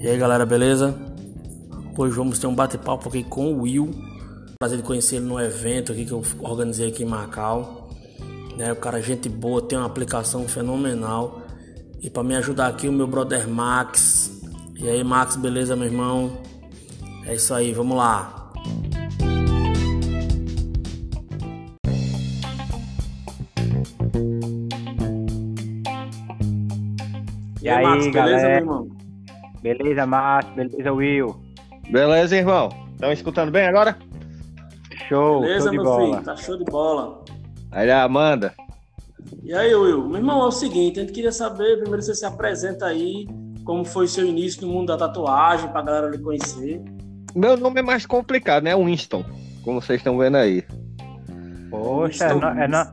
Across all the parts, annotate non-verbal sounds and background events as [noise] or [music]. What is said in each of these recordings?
E aí galera, beleza? Hoje vamos ter um bate-papo aqui com o Will. Prazer de conhecer ele no evento aqui que eu organizei aqui em Macau. Né, o cara, é gente boa, tem uma aplicação fenomenal. E para me ajudar aqui, o meu brother Max. E aí, Max, beleza, meu irmão? É isso aí, vamos lá. E, aí, Max, beleza, galera? meu irmão? Beleza, Márcio? Beleza, Will? Beleza, irmão? Estão escutando bem agora? Show, Beleza, show de meu bola. filho? Tá show de bola. Aí, Amanda. E aí, Will? Meu irmão, é o seguinte, a gente queria saber, primeiro você se apresenta aí, como foi o seu início no mundo da tatuagem, pra galera lhe conhecer. Meu nome é mais complicado, né? Winston, como vocês estão vendo aí. Poxa, Winston, é, não, é,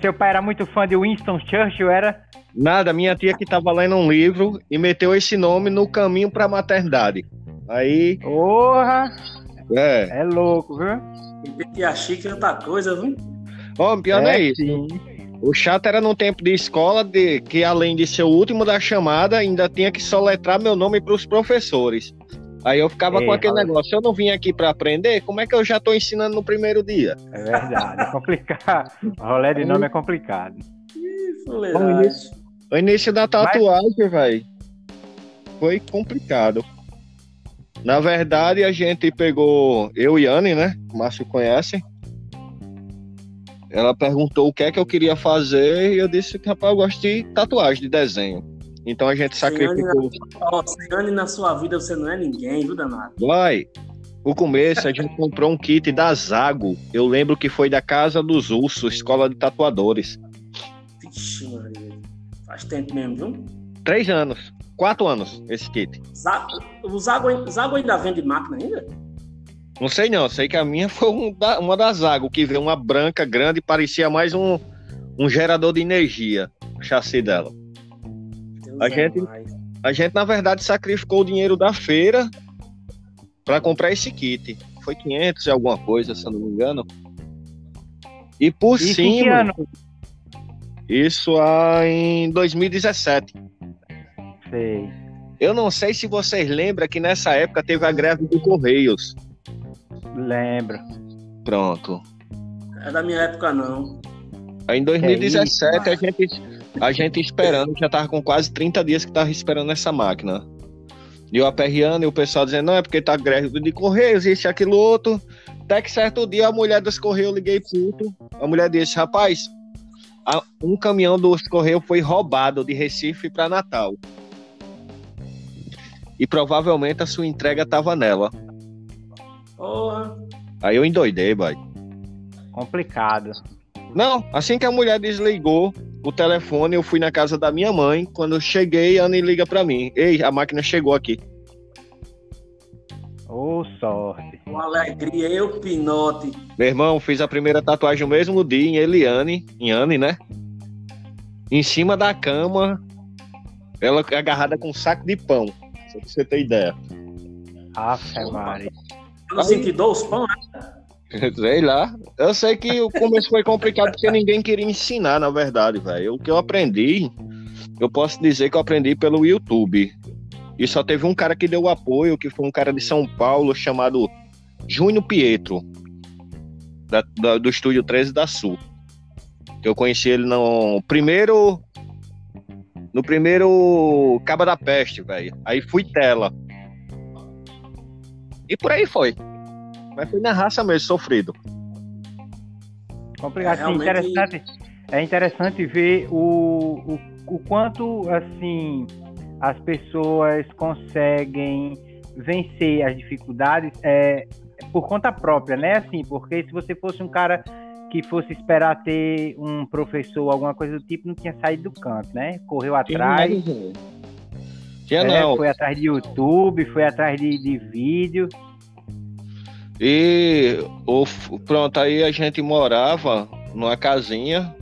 seu pai era muito fã de Winston Churchill, era? Nada, minha tia que tava lendo um livro e meteu esse nome no caminho pra maternidade. Aí. Porra! É. É louco, viu? Tem que achar que é outra coisa, viu? Ó, oh, pior é, não é isso. Sim. O chato era no tempo de escola, de, que além de ser o último da chamada, ainda tinha que soletrar meu nome para os professores. Aí eu ficava Ei, com aquele negócio, se eu não vim aqui para aprender, como é que eu já tô ensinando no primeiro dia? É verdade, é complicado. [laughs] O rolê de nome é complicado. o, início, o início da tatuagem, Mas... velho, foi complicado. Na verdade, a gente pegou, eu e Anne, né? O Márcio conhece. Ela perguntou o que é que eu queria fazer e eu disse que, rapaz, eu gosto de tatuagem, de desenho. Então a gente sacrificou. Sem Anne na sua vida você não é ninguém, viu, danado? Vai. O começo a gente comprou um kit da Zago. Eu lembro que foi da Casa dos Ursos, Escola de Tatuadores. Vixe. Faz tempo mesmo, viu? Três anos. Quatro anos esse kit. Zago, o Zago, Zago ainda vende máquina ainda? Não sei não, sei que a minha foi um da, uma das Zago, que veio uma branca grande, parecia mais um, um gerador de energia, o chassi dela. A gente, a gente, na verdade, sacrificou o dinheiro da feira para comprar esse kit. Foi 500 e alguma coisa, se eu não me engano. E por e cima. Isso em 2017. Sei. Eu não sei se vocês lembram que nessa época teve a greve do Correios. Lembro. Pronto. É da minha época, não. Em 2017 é a gente, a gente esperando, já tava com quase 30 dias que tava esperando essa máquina. E eu aperreando e o pessoal dizendo, não, é porque tá greve de Correios, isso e aquilo outro. Até que certo dia a mulher dos Correios, eu liguei puto. A mulher disse, rapaz, um caminhão dos Correios foi roubado de Recife para Natal e provavelmente a sua entrega tava nela. Porra. Aí eu endoidei, boy. Complicado. Não, assim que a mulher desligou o telefone, eu fui na casa da minha mãe. Quando eu cheguei, a Anne liga pra mim. Ei, a máquina chegou aqui. Ô, oh, sorte. Com alegria, eu, Pinote. Meu irmão, fiz a primeira tatuagem no mesmo dia em Eliane, em Anne, né? Em cima da cama, ela agarrada com um saco de pão. Só pra você ter ideia. Afe, Mari. Eu senti os pão, [laughs] Sei lá. Eu sei que o começo foi complicado porque ninguém queria ensinar, na verdade, velho. O que eu aprendi, eu posso dizer que eu aprendi pelo YouTube. E só teve um cara que deu apoio, que foi um cara de São Paulo chamado Júnior Pietro, da, da, do estúdio 13 da Sul. Eu conheci ele no primeiro no primeiro Caba da Peste, velho. Aí fui tela. E por aí foi. Mas foi na raça mesmo, sofrido. Complicado. É, realmente... interessante, é interessante ver o, o, o quanto, assim, as pessoas conseguem vencer as dificuldades é, por conta própria, né? Assim, porque se você fosse um cara que fosse esperar ter um professor, alguma coisa do tipo, não tinha saído do canto, né? Correu atrás. Tinha é, não. Foi atrás de YouTube, foi atrás de, de vídeo. E o, pronto, aí a gente morava numa casinha.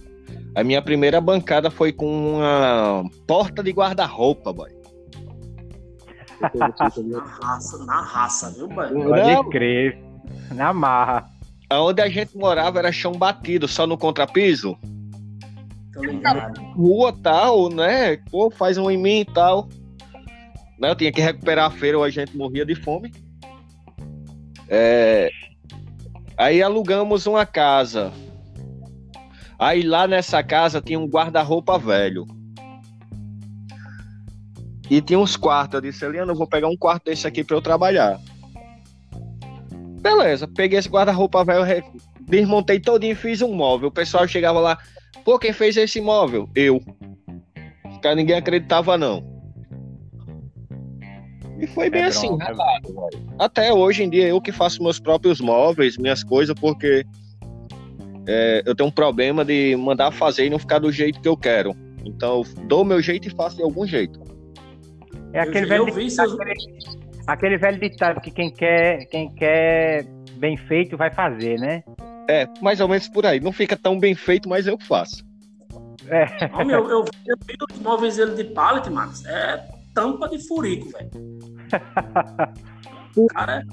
A minha primeira bancada foi com uma porta de guarda-roupa, boy. na raça, na raça, viu, boy? Pode crer. Na marra. Onde a gente morava era chão batido, só no contrapiso. Tô ligado. Rua tal, né? Pô, faz um em mim e tal. né? Eu tinha que recuperar a feira ou a gente morria de fome. É... Aí alugamos uma casa. Aí lá nessa casa tinha um guarda-roupa velho. E tinha uns quartos. Eu disse, Eliana, eu vou pegar um quarto desse aqui para eu trabalhar. Beleza, peguei esse guarda-roupa velho, desmontei todinho e fiz um móvel. O pessoal chegava lá, pô, quem fez esse móvel? Eu. Cara, ninguém acreditava, não. E foi bem é assim, né, Até hoje em dia eu que faço meus próprios móveis, minhas coisas, porque é, eu tenho um problema de mandar fazer e não ficar do jeito que eu quero. Então eu dou o meu jeito e faço de algum jeito. É aquele eu, velho eu ditado, aquele, aquele velho ditado que quem quer, quem quer bem feito vai fazer, né? É, mais ou menos por aí. Não fica tão bem feito, mas eu faço. É. Homem, eu, eu, eu vi os móveis dele de pallet, Max. É tampa de furico, velho. [laughs] cara,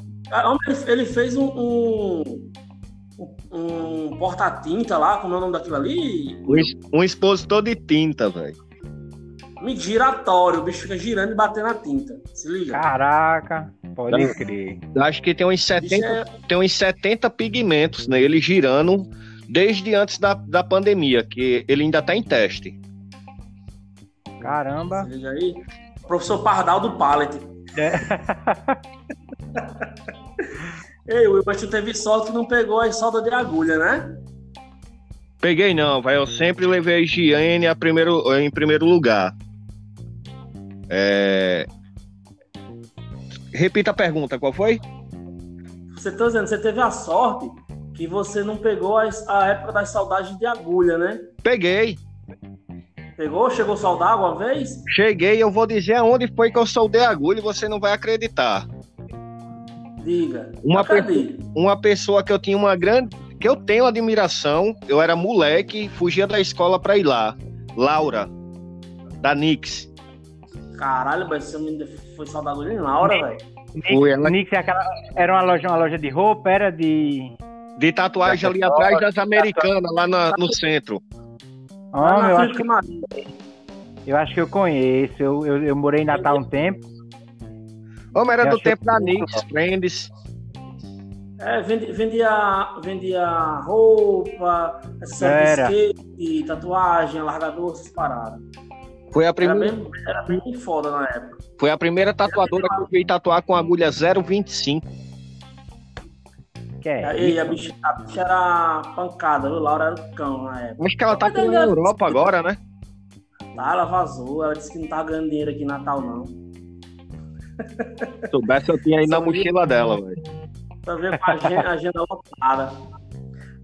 ele fez um, um, um porta-tinta lá, como é o nome daquilo ali? Um, um expositor de tinta, velho. Me giratório, o bicho fica girando e batendo a tinta. Se liga. Caraca, pode Não, crer. Acho que tem uns 70, é... tem uns 70 pigmentos nele girando desde antes da, da pandemia, que ele ainda tá em teste. Caramba. Se liga aí. Professor Pardal do Pallet. É. [laughs] Ei, o Wilbert teve sorte que não pegou a solda de agulha, né? Peguei não, vai. Eu sempre levei a higiene a primeiro, em primeiro lugar. É... Repita a pergunta, qual foi? Você tá dizendo, você teve a sorte que você não pegou a, a época das saudades de agulha, né? Peguei. Pegou? Chegou a soldar alguma vez? Cheguei, eu vou dizer aonde foi que eu soldei a agulha e você não vai acreditar. Diga. Uma, pe uma pessoa que eu tinha uma grande. que eu tenho admiração, eu era moleque, fugia da escola pra ir lá. Laura, da Nix. Caralho, mas você foi soldar agulha em Laura, velho. Foi, ela... Nix é aquela, era uma loja, uma loja de roupa, era de. De tatuagem ali atrás das americanas, lá no, no centro. Ah, eu, acho que, eu acho que eu conheço. Eu, eu, eu morei em Natal um tempo. Homem, era do tempo da Nix, Friends. É, vendia, vendia, roupa, skate, tatuagem, largador, essas paradas. Foi a primeira. Era bem, era bem foda na época. Foi a primeira tatuadora que eu vi tatuar com agulha 025. Que é? E a bicha, a bicha era pancada, viu? Laura era o cão na época. Acho que ela tá aqui na Europa agora, né? Tá, ela vazou. Ela disse que não tá ganhando dinheiro aqui em Natal, não. Se soubesse, eu tinha aí na mochila dela, velho. Pra ver com a agenda, agenda lotada.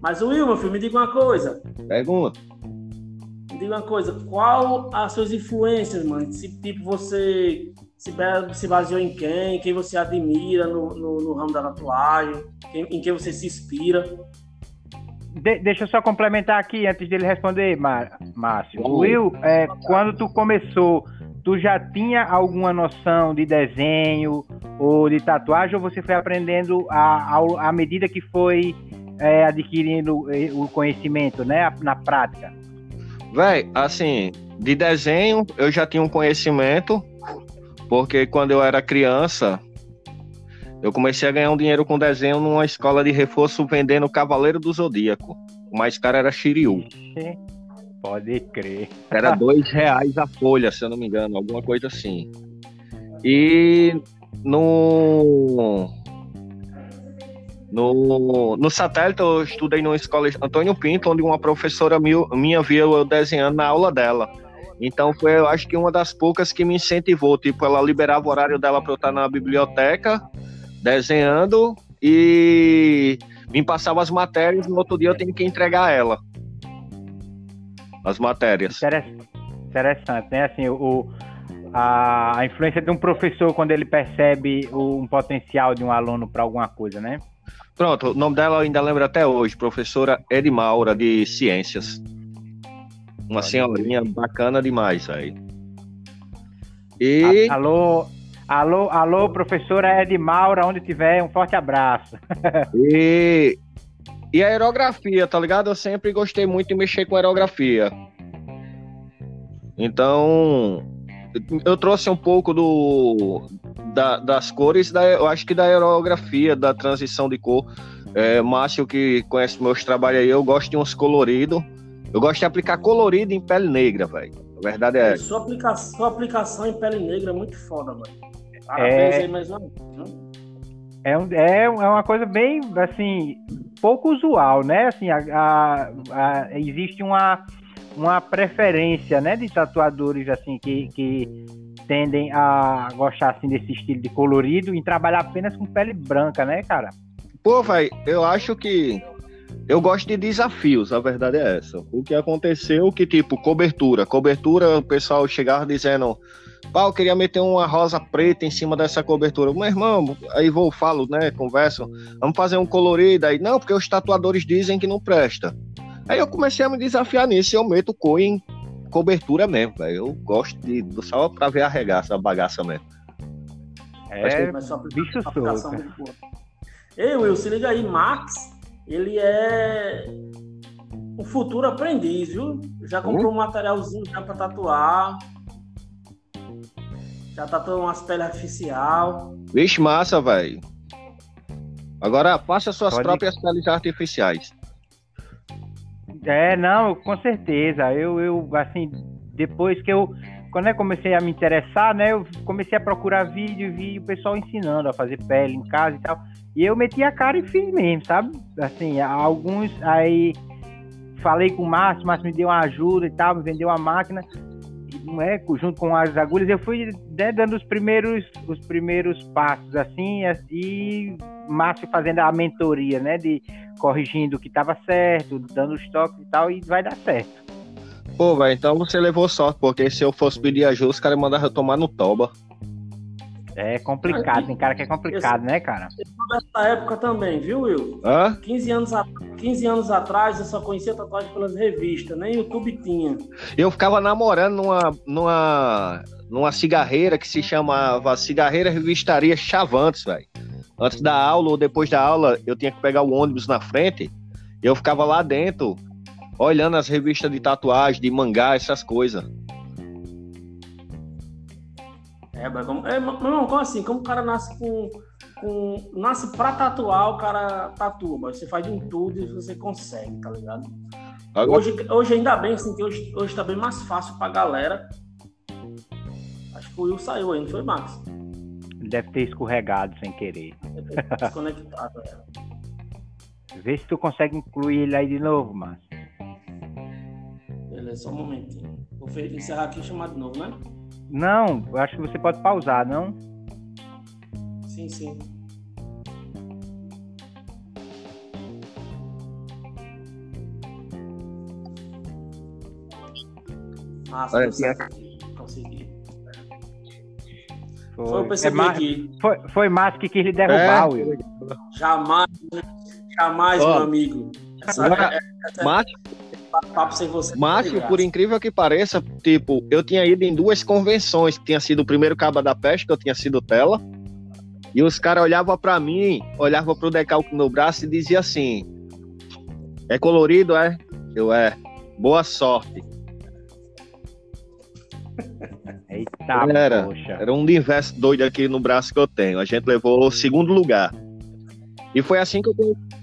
Mas, Will, meu filho, me diga uma coisa. Pergunta. Me diga uma coisa. Qual as suas influências, mano? Se, tipo, você se, se baseou em quem, quem você admira no, no, no ramo da tatuagem, quem, em quem você se inspira. De, deixa eu só complementar aqui antes dele responder, Márcio. Will, é, quando tu começou, tu já tinha alguma noção de desenho ou de tatuagem, ou você foi aprendendo à medida que foi é, adquirindo é, o conhecimento, né, na prática? Véi, assim, de desenho eu já tinha um conhecimento, porque quando eu era criança, eu comecei a ganhar um dinheiro com desenho numa escola de reforço vendendo Cavaleiro do Zodíaco. O mais caro era Shiryu. Pode crer. Era [laughs] dois reais a folha, se eu não me engano, alguma coisa assim. E no no, no satélite eu estudei numa escola Antônio Pinto, onde uma professora minha viu eu desenhando na aula dela. Então foi, eu acho que uma das poucas que me incentivou. Tipo, ela liberava o horário dela para eu estar na biblioteca, desenhando, e me passava as matérias, no outro dia eu tenho que entregar ela. As matérias. Interessante, né? Assim, o, a, a influência de um professor quando ele percebe o, um potencial de um aluno para alguma coisa, né? Pronto, o nome dela eu ainda lembro até hoje, professora Edmaura de Ciências. Uma senhorinha bacana demais aí. E... Alô, alô, alô, professora Edmaura, onde tiver, um forte abraço. [laughs] e... e a aerografia, tá ligado? Eu sempre gostei muito de mexer com aerografia. Então, eu trouxe um pouco do da, das cores, da, eu acho que da aerografia, da transição de cor. É, Márcio, que conhece meus trabalhos aí, eu gosto de uns coloridos. Eu gosto de aplicar colorido em pele negra, velho. A verdade é. Sua aplicação, sua aplicação em pele negra é muito foda, velho. Parabéns é... aí mais uma É, um, é, é uma coisa bem, assim, pouco usual, né? Assim, a, a, a, existe uma, uma preferência, né, de tatuadores, assim, que, que tendem a gostar, assim, desse estilo de colorido e trabalhar apenas com pele branca, né, cara? Pô, vai, eu acho que eu gosto de desafios, a verdade é essa. O que aconteceu que, tipo, cobertura. Cobertura, o pessoal chegava dizendo, pá, eu queria meter uma rosa preta em cima dessa cobertura. Meu irmão, aí vou, falo, né, converso, vamos fazer um colorido. Aí, não, porque os tatuadores dizem que não presta. Aí eu comecei a me desafiar nisso e eu meto cor em cobertura mesmo, velho. Eu gosto de, só pra ver arregaça, a bagaça mesmo. É, bicho solto. Ei, Will, se liga aí, Max ele é um futuro aprendiz, viu? Já comprou um materialzinho já para tatuar. Já tatuou umas peles artificial. Vixe, massa, velho. Agora faça suas Pode... próprias peles artificiais. É, não, com certeza. Eu, eu, assim, depois que eu, quando eu comecei a me interessar, né, eu comecei a procurar vídeo e vi o pessoal ensinando a fazer pele em casa e tal. E eu meti a cara e fiz mesmo, sabe? Assim, alguns aí falei com o Márcio, o Márcio me deu uma ajuda e tal, me vendeu uma máquina, não é, junto com as agulhas, eu fui né, dando os primeiros, os primeiros passos assim, e Márcio fazendo a mentoria, né, de corrigindo o que estava certo, dando os toques e tal, e vai dar certo. Pô, velho, então você levou sorte, porque se eu fosse pedir ajuda, os caras mandavam eu tomar no toba. É complicado, tem cara que é complicado, né, cara? Nessa época também, viu, Will? Hã? 15 anos, a... 15 anos atrás eu só conhecia tatuagem pelas revistas, nem YouTube tinha. Eu ficava namorando numa, numa, numa cigarreira que se chamava Cigarreira Revistaria Chavantes, velho. Antes da aula ou depois da aula, eu tinha que pegar o ônibus na frente. Eu ficava lá dentro, olhando as revistas de tatuagem, de mangá, essas coisas. É, mas como, é, meu irmão, como assim? Como o cara nasce com, com. Nasce pra tatuar, o cara tatua, mas você faz de um tudo e você consegue, tá ligado? Agora... Hoje, hoje ainda bem, assim, que hoje, hoje tá bem mais fácil pra galera. Acho que o Will saiu aí, não foi, Max? Deve ter escorregado sem querer. Deve ter desconectado, é. Vê se tu consegue incluir ele aí de novo, Márcio. Beleza, só um momentinho. Vou encerrar aqui e chamar de novo, né? Não, eu acho que você pode pausar, não? Sim, sim. Nossa, Olha, consegui. consegui. Foi, foi, é, aqui. Foi, foi Márcio que quis lhe derrubar, é. Will. Jamais, jamais, oh. meu amigo. Essa, Agora, essa, Márcio, papo sem você. Márcio, por incrível que pareça, tipo, eu tinha ido em duas convenções, que tinha sido o primeiro Caba da Peste, que eu tinha sido tela, e os caras olhavam para mim, olhavam pro decalque no braço e diziam assim: É colorido, é? Eu é. Boa sorte. [laughs] Eita, era, poxa. era um universo doido aqui no braço que eu tenho. A gente levou o segundo lugar. E foi assim que eu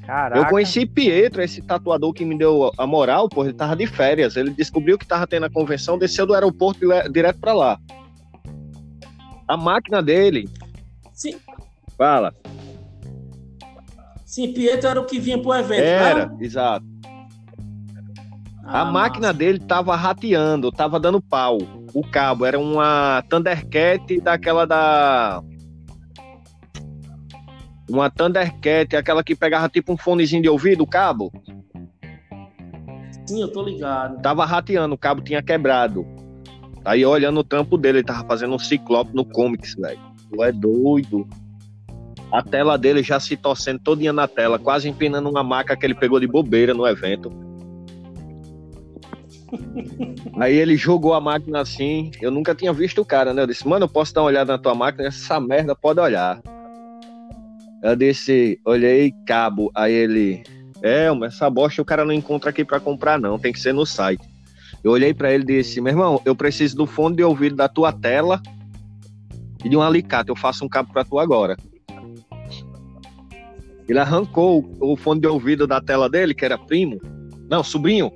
Caraca. Eu conheci Pietro, esse tatuador que me deu a moral, pô, ele tava de férias. Ele descobriu que tava tendo a convenção, desceu do aeroporto direto para lá. A máquina dele. Sim. Fala. Sim, Pietro era o que vinha pro evento. Era, não? exato. Ah, a máquina nossa. dele tava rateando, tava dando pau. O cabo era uma Thundercat daquela da uma Thundercat, aquela que pegava tipo um fonezinho de ouvido, o cabo. Sim, eu tô ligado. Tava rateando, o cabo tinha quebrado. Aí olhando o trampo dele, ele tava fazendo um ciclope no comics, velho. Tu é doido. A tela dele já se torcendo todinha na tela, quase empinando uma maca que ele pegou de bobeira no evento. [laughs] Aí ele jogou a máquina assim. Eu nunca tinha visto o cara, né? Eu disse, mano, eu posso dar uma olhada na tua máquina? Essa merda pode olhar. Eu disse, olhei cabo, aí ele, é, essa bosta o cara não encontra aqui para comprar não, tem que ser no site. Eu olhei para ele e disse: Meu irmão, eu preciso do fone de ouvido da tua tela e de um alicate. Eu faço um cabo para tu agora. Ele arrancou o fone de ouvido da tela dele, que era primo. Não, sobrinho.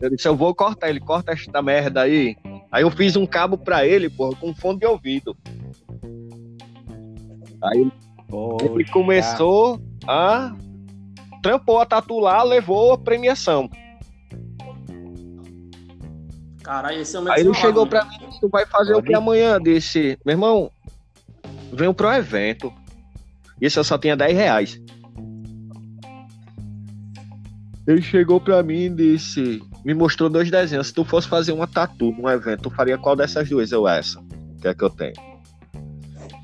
Eu disse: Eu vou cortar ele, corta esta merda aí. Aí eu fiz um cabo para ele, porra, com fone de ouvido. Aí Poxa. ele começou a. Trampou a tatu lá, levou a premiação. Caralho, esse é o Aí ele chegou pra mim, tu vai fazer Pode. o que amanhã? Disse, meu irmão, venho pro evento. Isso eu só tinha 10 reais. Ele chegou pra mim e disse, me mostrou dois desenhos. Se tu fosse fazer uma tatu num evento, tu faria qual dessas duas? Eu, essa. Que é que eu tenho.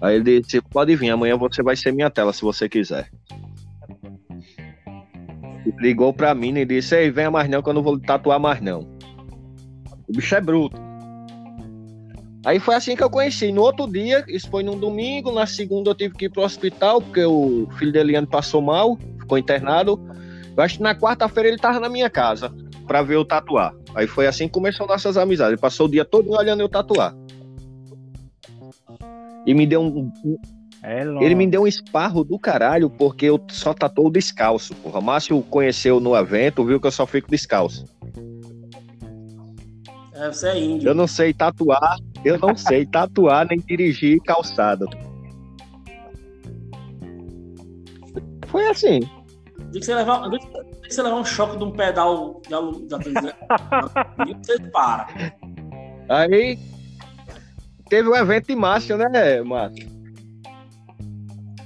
Aí ele disse, pode vir, amanhã você vai ser minha tela, se você quiser. Ligou pra mim e disse, ei, venha mais não, que eu não vou tatuar mais não. O bicho é bruto. Aí foi assim que eu conheci. No outro dia, isso foi num domingo, na segunda eu tive que ir pro hospital, porque o filho de Eliane passou mal, ficou internado. Eu acho que na quarta-feira ele tava na minha casa para ver eu tatuar. Aí foi assim que começou nossas amizades. Ele passou o dia todo olhando eu tatuar. E me deu um. É ele me deu um esparro do caralho, porque eu só tatuou descalço. O Márcio conheceu no evento, viu que eu só fico descalço. É, você é índio. Eu não sei tatuar, eu não sei tatuar nem dirigir calçada. Foi assim. Tem que você levar, que você levar um choque de um pedal de aluno. [laughs] você para. Aí teve um evento de Márcio, né, Márcio?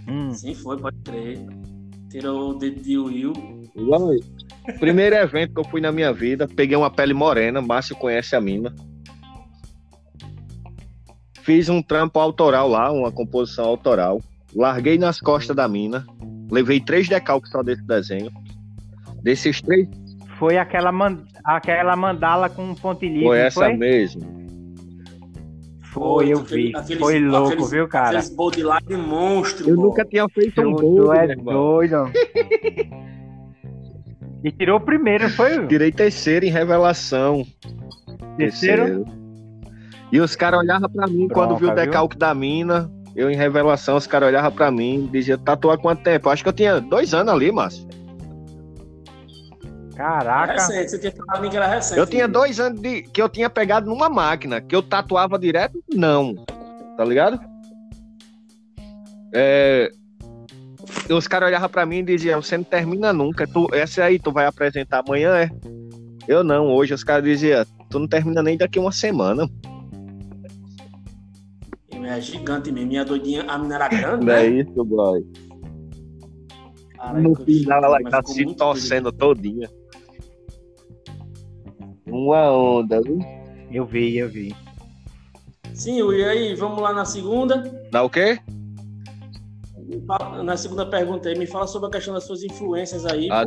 Hum. Sim, foi, pode crer. Tirou o dedo de Will. Primeiro evento que eu fui na minha vida, peguei uma pele morena, Márcio conhece a mina. Fiz um trampo autoral lá, uma composição autoral. Larguei nas costas da mina. Levei três decalques só desse desenho. Desses três. Foi aquela, man... aquela mandala com pontilhão. Foi essa foi? mesmo. Foi, eu vi. Aqueles, foi louco, aqueles, viu, cara? Aqueles bodyline monstro. Eu pô. nunca tinha feito um bolo. é doido. E tirou o primeiro, foi? Tirei terceiro em revelação. Terceiro? terceiro. E os caras olhavam pra mim Bronca, quando viu o decalque viu? da mina. Eu em revelação, os caras olhavam pra mim e diziam, tatuar quanto tempo? Acho que eu tinha dois anos ali, Márcio. Caraca. É recente, você tinha falado mim que era recente. Eu tinha dois anos de, que eu tinha pegado numa máquina, que eu tatuava direto, não. Tá ligado? É, os caras olhavam pra mim e diziam, você não termina nunca. Tu, essa aí tu vai apresentar amanhã, é? Eu não, hoje os caras diziam, tu não termina nem daqui uma semana. É gigante mesmo, minha doidinha, a menina era grande, Não é né? é isso, boy. no final ela tá se torcendo todinha. Uma onda, viu? Eu vi, eu vi. Sim, e aí, vamos lá na segunda? Na o quê? na segunda pergunta aí, me fala sobre a questão das suas influências aí. Ah,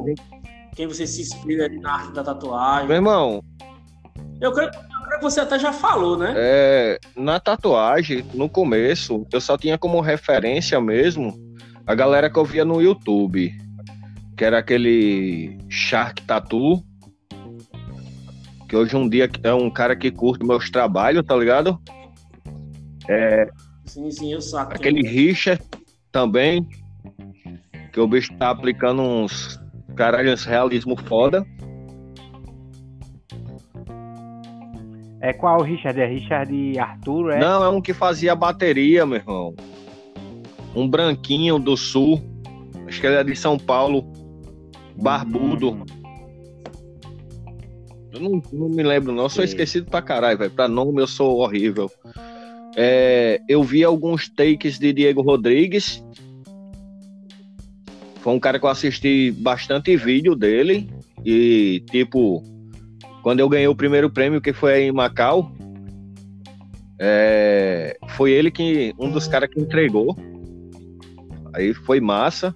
quem você se inspira na arte da tatuagem. Meu irmão. Eu creio, eu creio que você até já falou, né? É, na tatuagem, no começo, eu só tinha como referência mesmo a galera que eu via no YouTube. Que era aquele Shark Tattoo. Que hoje um dia é um cara que curte meus trabalhos, tá ligado? É, sim, sim, eu saco. Aquele Richard também. Que o bicho tá aplicando uns caralhos realismo foda. É qual o Richard? É Richard Arthur, é? Não, é um que fazia bateria, meu irmão. Um branquinho do sul. Acho que ele é de São Paulo. Barbudo. Eu não, não, me lembro, não. Eu sou esquecido pra caralho, velho. Pra nome eu sou horrível. É, eu vi alguns takes de Diego Rodrigues. Foi um cara que eu assisti bastante vídeo dele. E, tipo, quando eu ganhei o primeiro prêmio, que foi em Macau, é, foi ele que. um dos caras que entregou. Aí foi massa.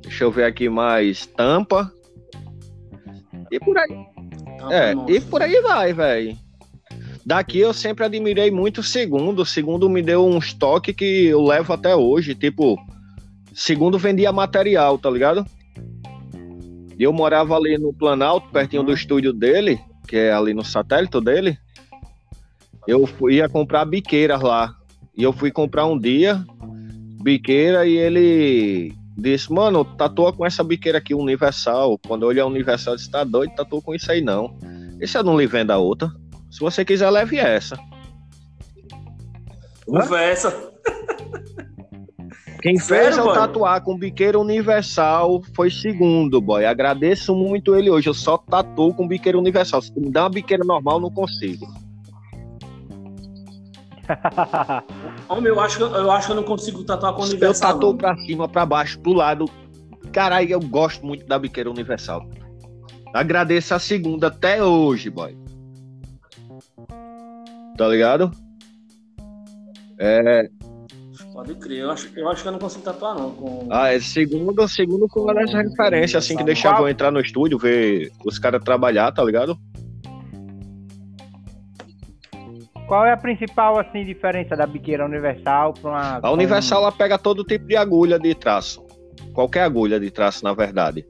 Deixa eu ver aqui mais. Tampa. E por aí. é, e por aí vai, velho. Daqui eu sempre admirei muito o segundo. O segundo me deu um estoque que eu levo até hoje. Tipo, segundo vendia material, tá ligado? E eu morava ali no Planalto, pertinho do estúdio dele, que é ali no satélite dele. Eu fui, ia comprar biqueiras lá. E eu fui comprar um dia, biqueira, e ele disse, mano, tatua com essa biqueira aqui, Universal. Quando eu olhei a Universal, eu disse, tá doido, tatua com isso aí não. Se eu não lhe vendo a outra? Se você quiser, leve essa. Conversa. Quem Sério, fez eu boy? tatuar com biqueira universal foi segundo, boy. Agradeço muito ele hoje. Eu só tatuo com biqueira universal. Se me dá uma biqueira normal, eu não consigo. [laughs] Homem, eu acho, que- eu acho que eu não consigo tatuar com o Eu universal. tatuo não. pra cima, pra baixo, pro lado. Caralho, eu gosto muito da biqueira universal. Agradeço a segunda até hoje, boy. Tá ligado? É, Pode crer. Eu acho, eu acho que eu não consigo tatuar, não. Com... ah, é segundo, segundo com uma dessa referência, assim, que deixava eu entrar no estúdio, ver os caras trabalhar, tá ligado? Qual é a principal assim diferença da biqueira universal para uma A Universal ela pega todo tipo de agulha de traço. Qualquer agulha de traço, na verdade.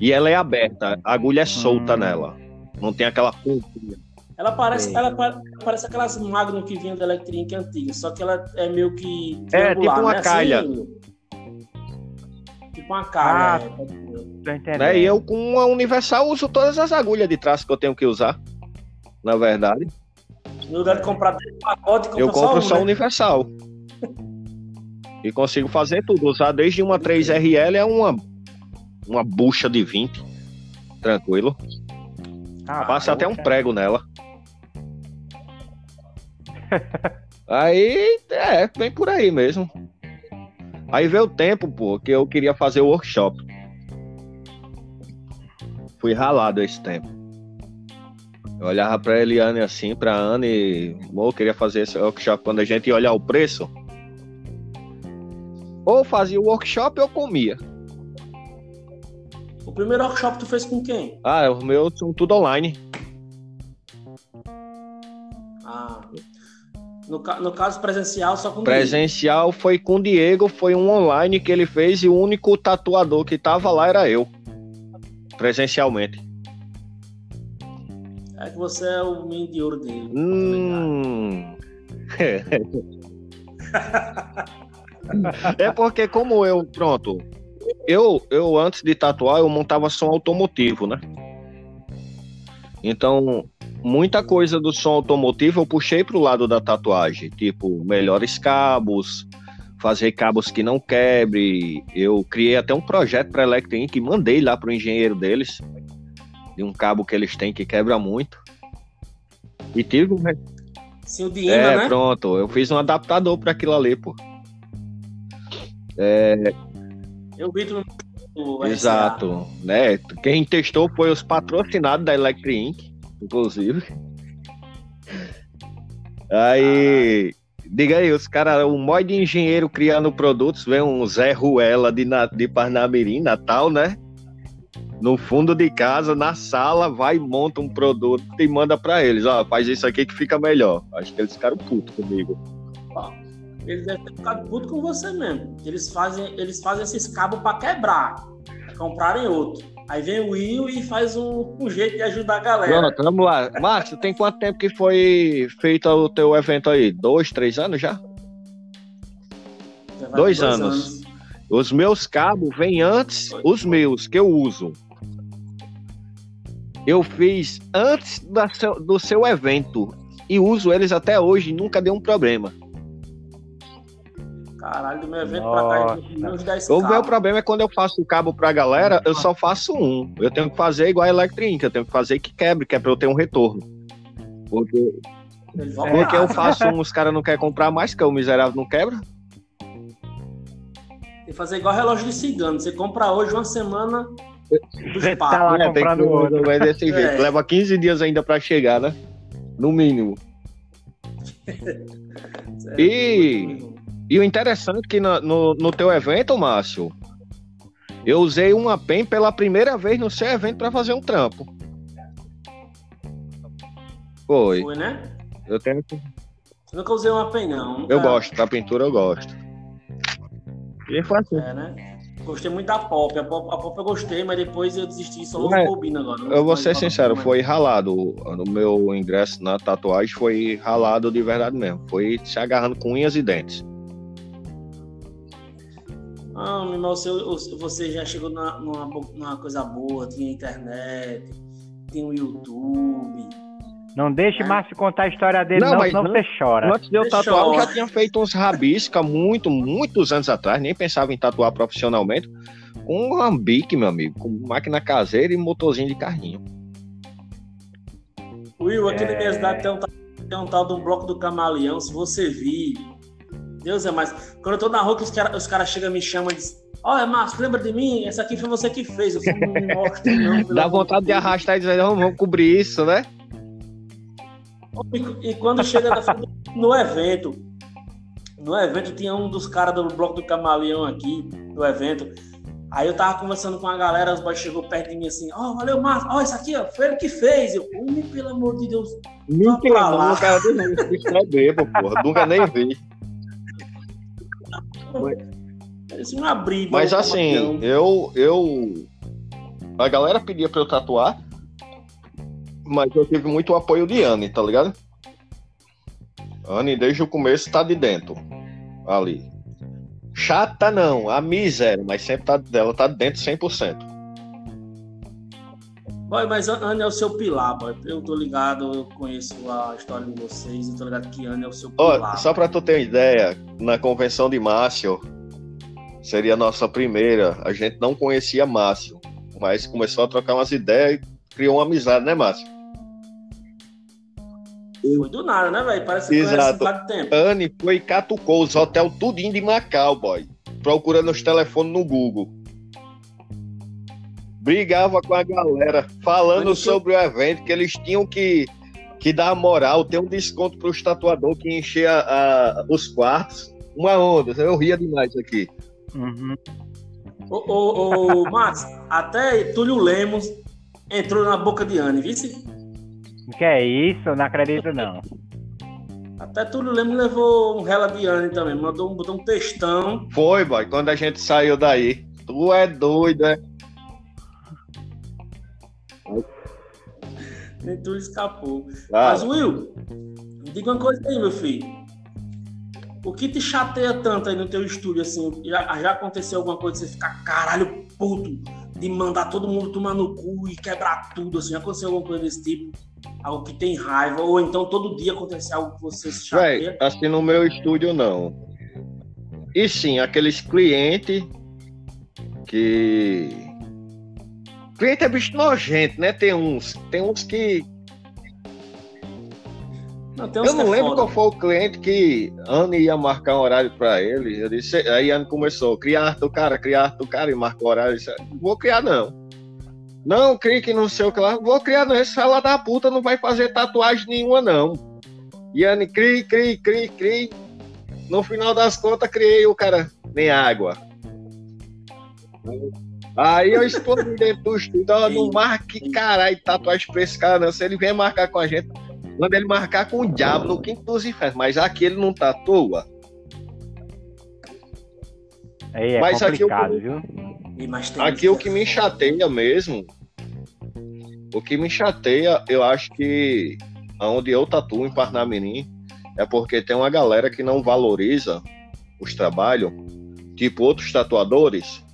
E ela é aberta, a agulha é solta Hum. nela. Não tem aquela pontinha. Ela parece, ela pa- parece aquelas Magnum que vinham da Electrink antiga, só que ela é meio que. É, tipo uma né? calha. Assim, tipo uma calha. Ah, é, pode crer. Tô entendendo. Né? E eu com a Universal uso todas as agulhas de traço que eu tenho que usar. Na verdade. No lugar de comprar dentro do pacote, compra eu compro só, só um, né? Universal. [laughs] E consigo fazer tudo. Usar desde uma 3RL a uma, uma bucha de 20. Tranquilo. Ah, Passa até um prego nela. aí, é, vem por aí mesmo. Aí veio o tempo, pô, que eu queria fazer o workshop. Fui ralado esse tempo. Eu olhava pra Eliane assim, pra Ana e. Pô, eu queria fazer esse workshop. Quando a gente ia olhar o preço, ou fazia o workshop ou comia. O primeiro workshop tu fez com quem? Ah, os meus são tudo online. Ah, no, no caso presencial, só com Presencial foi com o Diego, foi um online que ele fez e o único tatuador que tava lá era eu. Presencialmente. É que você é o menino de ouro dele. Hum. [laughs] é porque como eu, pronto, eu, eu antes de tatuar eu montava som automotivo, né? Então, muita coisa do som automotivo eu puxei pro lado da tatuagem, tipo, melhores cabos, fazer cabos que não quebre. Eu criei até um projeto para Electrink e mandei lá pro engenheiro deles, de um cabo que eles têm que quebra muito. E tive um Sim, o de imã, é, né? pronto. Eu fiz um adaptador para aquilo ali, pô. Eu vi tu no. Exato, né? Quem testou foi os patrocinados da Electric Inc, inclusive. Aí, diga aí, os caras, o mó de engenheiro criando produtos, vem um Zé Ruela de, Na- de Parnamirim, Natal, né? No fundo de casa, na sala, vai e monta um produto e manda pra eles. Ó, faz isso aqui que fica melhor. Acho que eles ficaram putos comigo. Eles devem ter ficado puto com você mesmo. Eles fazem, eles fazem esses cabos pra quebrar. pra Comprarem outro. Aí vem o Will e faz um, um jeito de ajudar a galera. Pronto, vamos lá. Márcio, tem quanto tempo que foi feito o teu evento aí? Dois, três anos já? Já vai dois por anos. Os meus cabos vêm antes, os meus que eu uso. Eu fiz antes da seu- do seu evento e uso eles até hoje, nunca deu um problema. Caralho, do meu evento pra cá, Nossa. eu tenho uns 10 O meu problema é quando eu faço o cabo pra galera, eu só faço um. Eu tenho que fazer igual a Electrink, eu tenho que fazer que quebre, que é pra eu ter um retorno. Porque, porque eu faço um, os caras não querem comprar mais, que o miserável não quebra. Tem que fazer igual relógio de cigano. Você compra hoje uma semana Você tá lá É, tem que comprando outro. resolver desse jeito. É. Leva 15 dias ainda pra chegar, né? No mínimo. [laughs] E- E o interessante é que no, no, no teu evento, Márcio, eu usei uma PEN pela primeira vez no seu evento pra fazer um trampo. Foi. Foi, né? Eu tenho que- Nunca usei uma pen, não. Nunca- Eu gosto, da pintura eu gosto. E foi assim. É, né? Gostei muito da pop. A pop, a pop eu gostei, mas depois eu desisti só é, bobina agora. Eu vou ser sincero, foi ralado. No meu ingresso na tatuagem foi ralado de verdade mesmo. Foi se agarrando com unhas e dentes. Ah, meu irmão, você, você já chegou numa, numa coisa boa, tinha internet, tem o YouTube não deixe é. Márcio contar a história dele, não, não senão não, você chora. Antes de eu tatuar, eu já tinha feito uns rabisca muito, muitos anos atrás, nem pensava em tatuar profissionalmente, com um rambique, meu amigo, com máquina caseira e motorzinho de carrinho. Will, aqui é... na minha cidade tem um, tem um tal de um bloco do camaleão, se você vir, Deus é mais. Quando eu tô na rua, que os caras cara chegam e me chamam e dizem, Olha, Márcio, lembra de mim? Essa aqui foi você que fez. Eu fui, [laughs] não, não, Dá vontade de arrastar e dizer, vamos cobrir isso, né? E, quando chega [laughs] no evento, no evento tinha um dos caras do bloco do Camaleão aqui, no evento. Aí eu tava conversando com a galera, os boys chegou perto de mim assim, ó, oh, valeu, Márcio, ó, oh, isso aqui, ó, foi ele que fez. Eu, oh, pelo amor de Deus. Mentira, não, o cara bicho é bebo, porra, nunca nem vi. Parece uma briga. Mas assim, eu, eu. A galera pedia pra eu tatuar mas eu tive muito apoio de Anne, tá ligado? Anne, desde o começo, tá de dentro. Ali. Chata não, a miséria, mas sempre tá dela, tá de dentro 100%. Boy, mas Anne é o seu pilar, boy. Eu tô ligado, eu conheço a história de vocês, eu tô ligado que Anne é o seu pilar. Oh, só pra tu ter uma ideia, na convenção de Márcio, seria a nossa primeira, a gente não conhecia Márcio, mas começou a trocar umas ideias e criou uma amizade, né, Márcio? Foi do nada, né, velho? Parece que Exato. conhece tempo. Anne foi e catucou os hotéis tudinho de Macau, boy. Procurando os telefones no Google. Brigava com a galera, falando sobre o evento, que eles tinham que, que dar moral, ter um desconto para os tatuadores que encher a, a, os quartos. Uma onda, eu ria demais aqui. Uhum. Ô, ô, ô Max, até Túlio Lemos entrou na boca de Anne, viu? Que é isso? Não acredito, não. Até Túlio Lemos levou um rela de também, mandou um, botou um textão. Foi, boy, quando a gente saiu daí. Tu é doido, é? Nem tu escapou. Ah. Mas, Will, me diga uma coisa aí, meu filho. O que te chateia tanto aí no teu estúdio, assim? Já, já aconteceu alguma coisa de você ficar caralho puto de mandar todo mundo tomar no cu e quebrar tudo, assim? Já aconteceu alguma coisa desse tipo? Algo que tem raiva, ou então todo dia acontece algo que você se chateia? Véi, assim, no meu estúdio, não. E sim, aqueles clientes que... Cliente é bicho nojento, né? Tem uns, tem uns que... Não, eu não é lembro foda. qual foi o cliente que Anne ia marcar um horário para ele. Eu disse, aí Anne começou, criar do cara, criar do cara e marcou horário. Eu disse, vou criar não. Não, crie que não sei o que lá. Vou criar, não. Esse fela da puta não vai fazer tatuagem nenhuma, não. E Anne, crie, crie, crie, crie. No final das contas, criei o cara, nem água. Aí eu explodi dentro do estúdio. Ó, não marque caralho tatuagem pra esse cara, não. Se ele vier marcar com a gente, manda ele marcar com o diabo no quinto dos infernos. Mas aqui ele não tá à toa. Aí é Mas complicado, aqui, viu? Aqui o que me chateia mesmo o que me chateia, eu acho que onde eu tatuo em Parnamirim é porque tem uma galera que não valoriza os trabalhos, tipo outros tatuadores,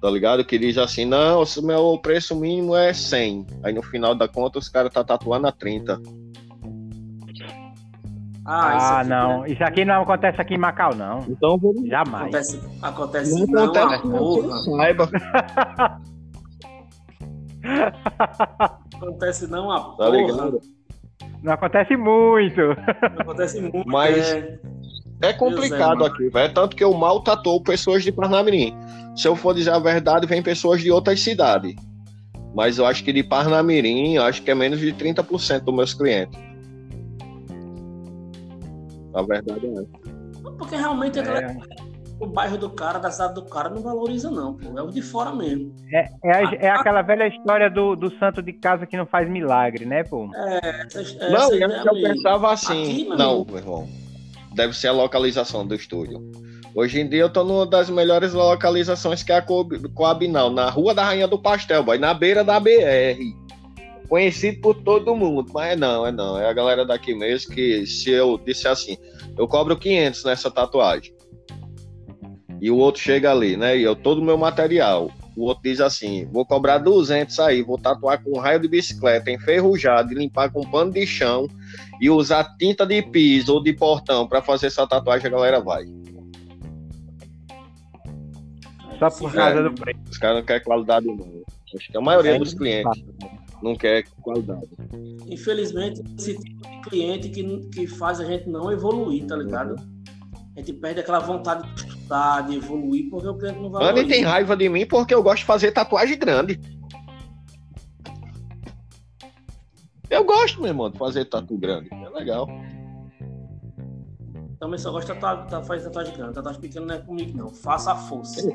tá ligado? Que diz assim, não, o meu preço mínimo é 100. Aí no final da conta os caras tá tatuando a 30. Ah, ah não. Isso aqui não acontece aqui em Macau, não. Então vamos. Jamais. Acontece, acontece não, não, acontece, não, saiba. [laughs] acontece não a tá porra. Ligado? Não acontece muito. Não acontece muito. Mas é, é complicado aqui, velho. Tanto que eu mal tatuou pessoas de Parnamirim. Se eu for dizer a verdade, vem pessoas de outras cidades. Mas eu acho que de Parnamirim, eu acho que é menos de 30% dos meus clientes. A verdade é essa. Porque realmente é. Aquela o bairro do cara, da cidade do cara, não valoriza, não, pô. É o de fora mesmo. É, é, é aquela velha história do, do santo de casa que não faz milagre, né, pô? É, essa, não, essa eu, eu pensava assim. Aqui, não, meu irmão. Deve ser a localização do estúdio. Hoje em dia eu tô numa das melhores localizações que é a Coabinal, na Rua da Rainha do Pastel, boy, na beira da BR. Conhecido por todo mundo, mas é não, é não. É a galera daqui mesmo que se eu disser assim, eu cobro 500 nessa tatuagem. E o outro chega ali, né? E eu todo o meu material. O outro diz assim: vou cobrar 200 aí, vou tatuar com raio de bicicleta enferrujado e limpar com pano de chão e usar tinta de piso ou de portão para fazer essa tatuagem, a galera vai. Só por causa do preço. Os caras não querem qualidade, não. Acho que a maioria é dos clientes não quer qualidade. Infelizmente, esse tipo de cliente que, que faz a gente não evoluir, tá ligado? A gente perde aquela vontade de estudar, de evoluir, porque o cliente não vai. Andy tem raiva de mim porque eu gosto de fazer tatuagem grande. Eu gosto, meu irmão, de fazer tatu grande. É legal. Também só gosto de fazer tatuagem grande. Tatuagem pequena não é comigo, não. Faça a força.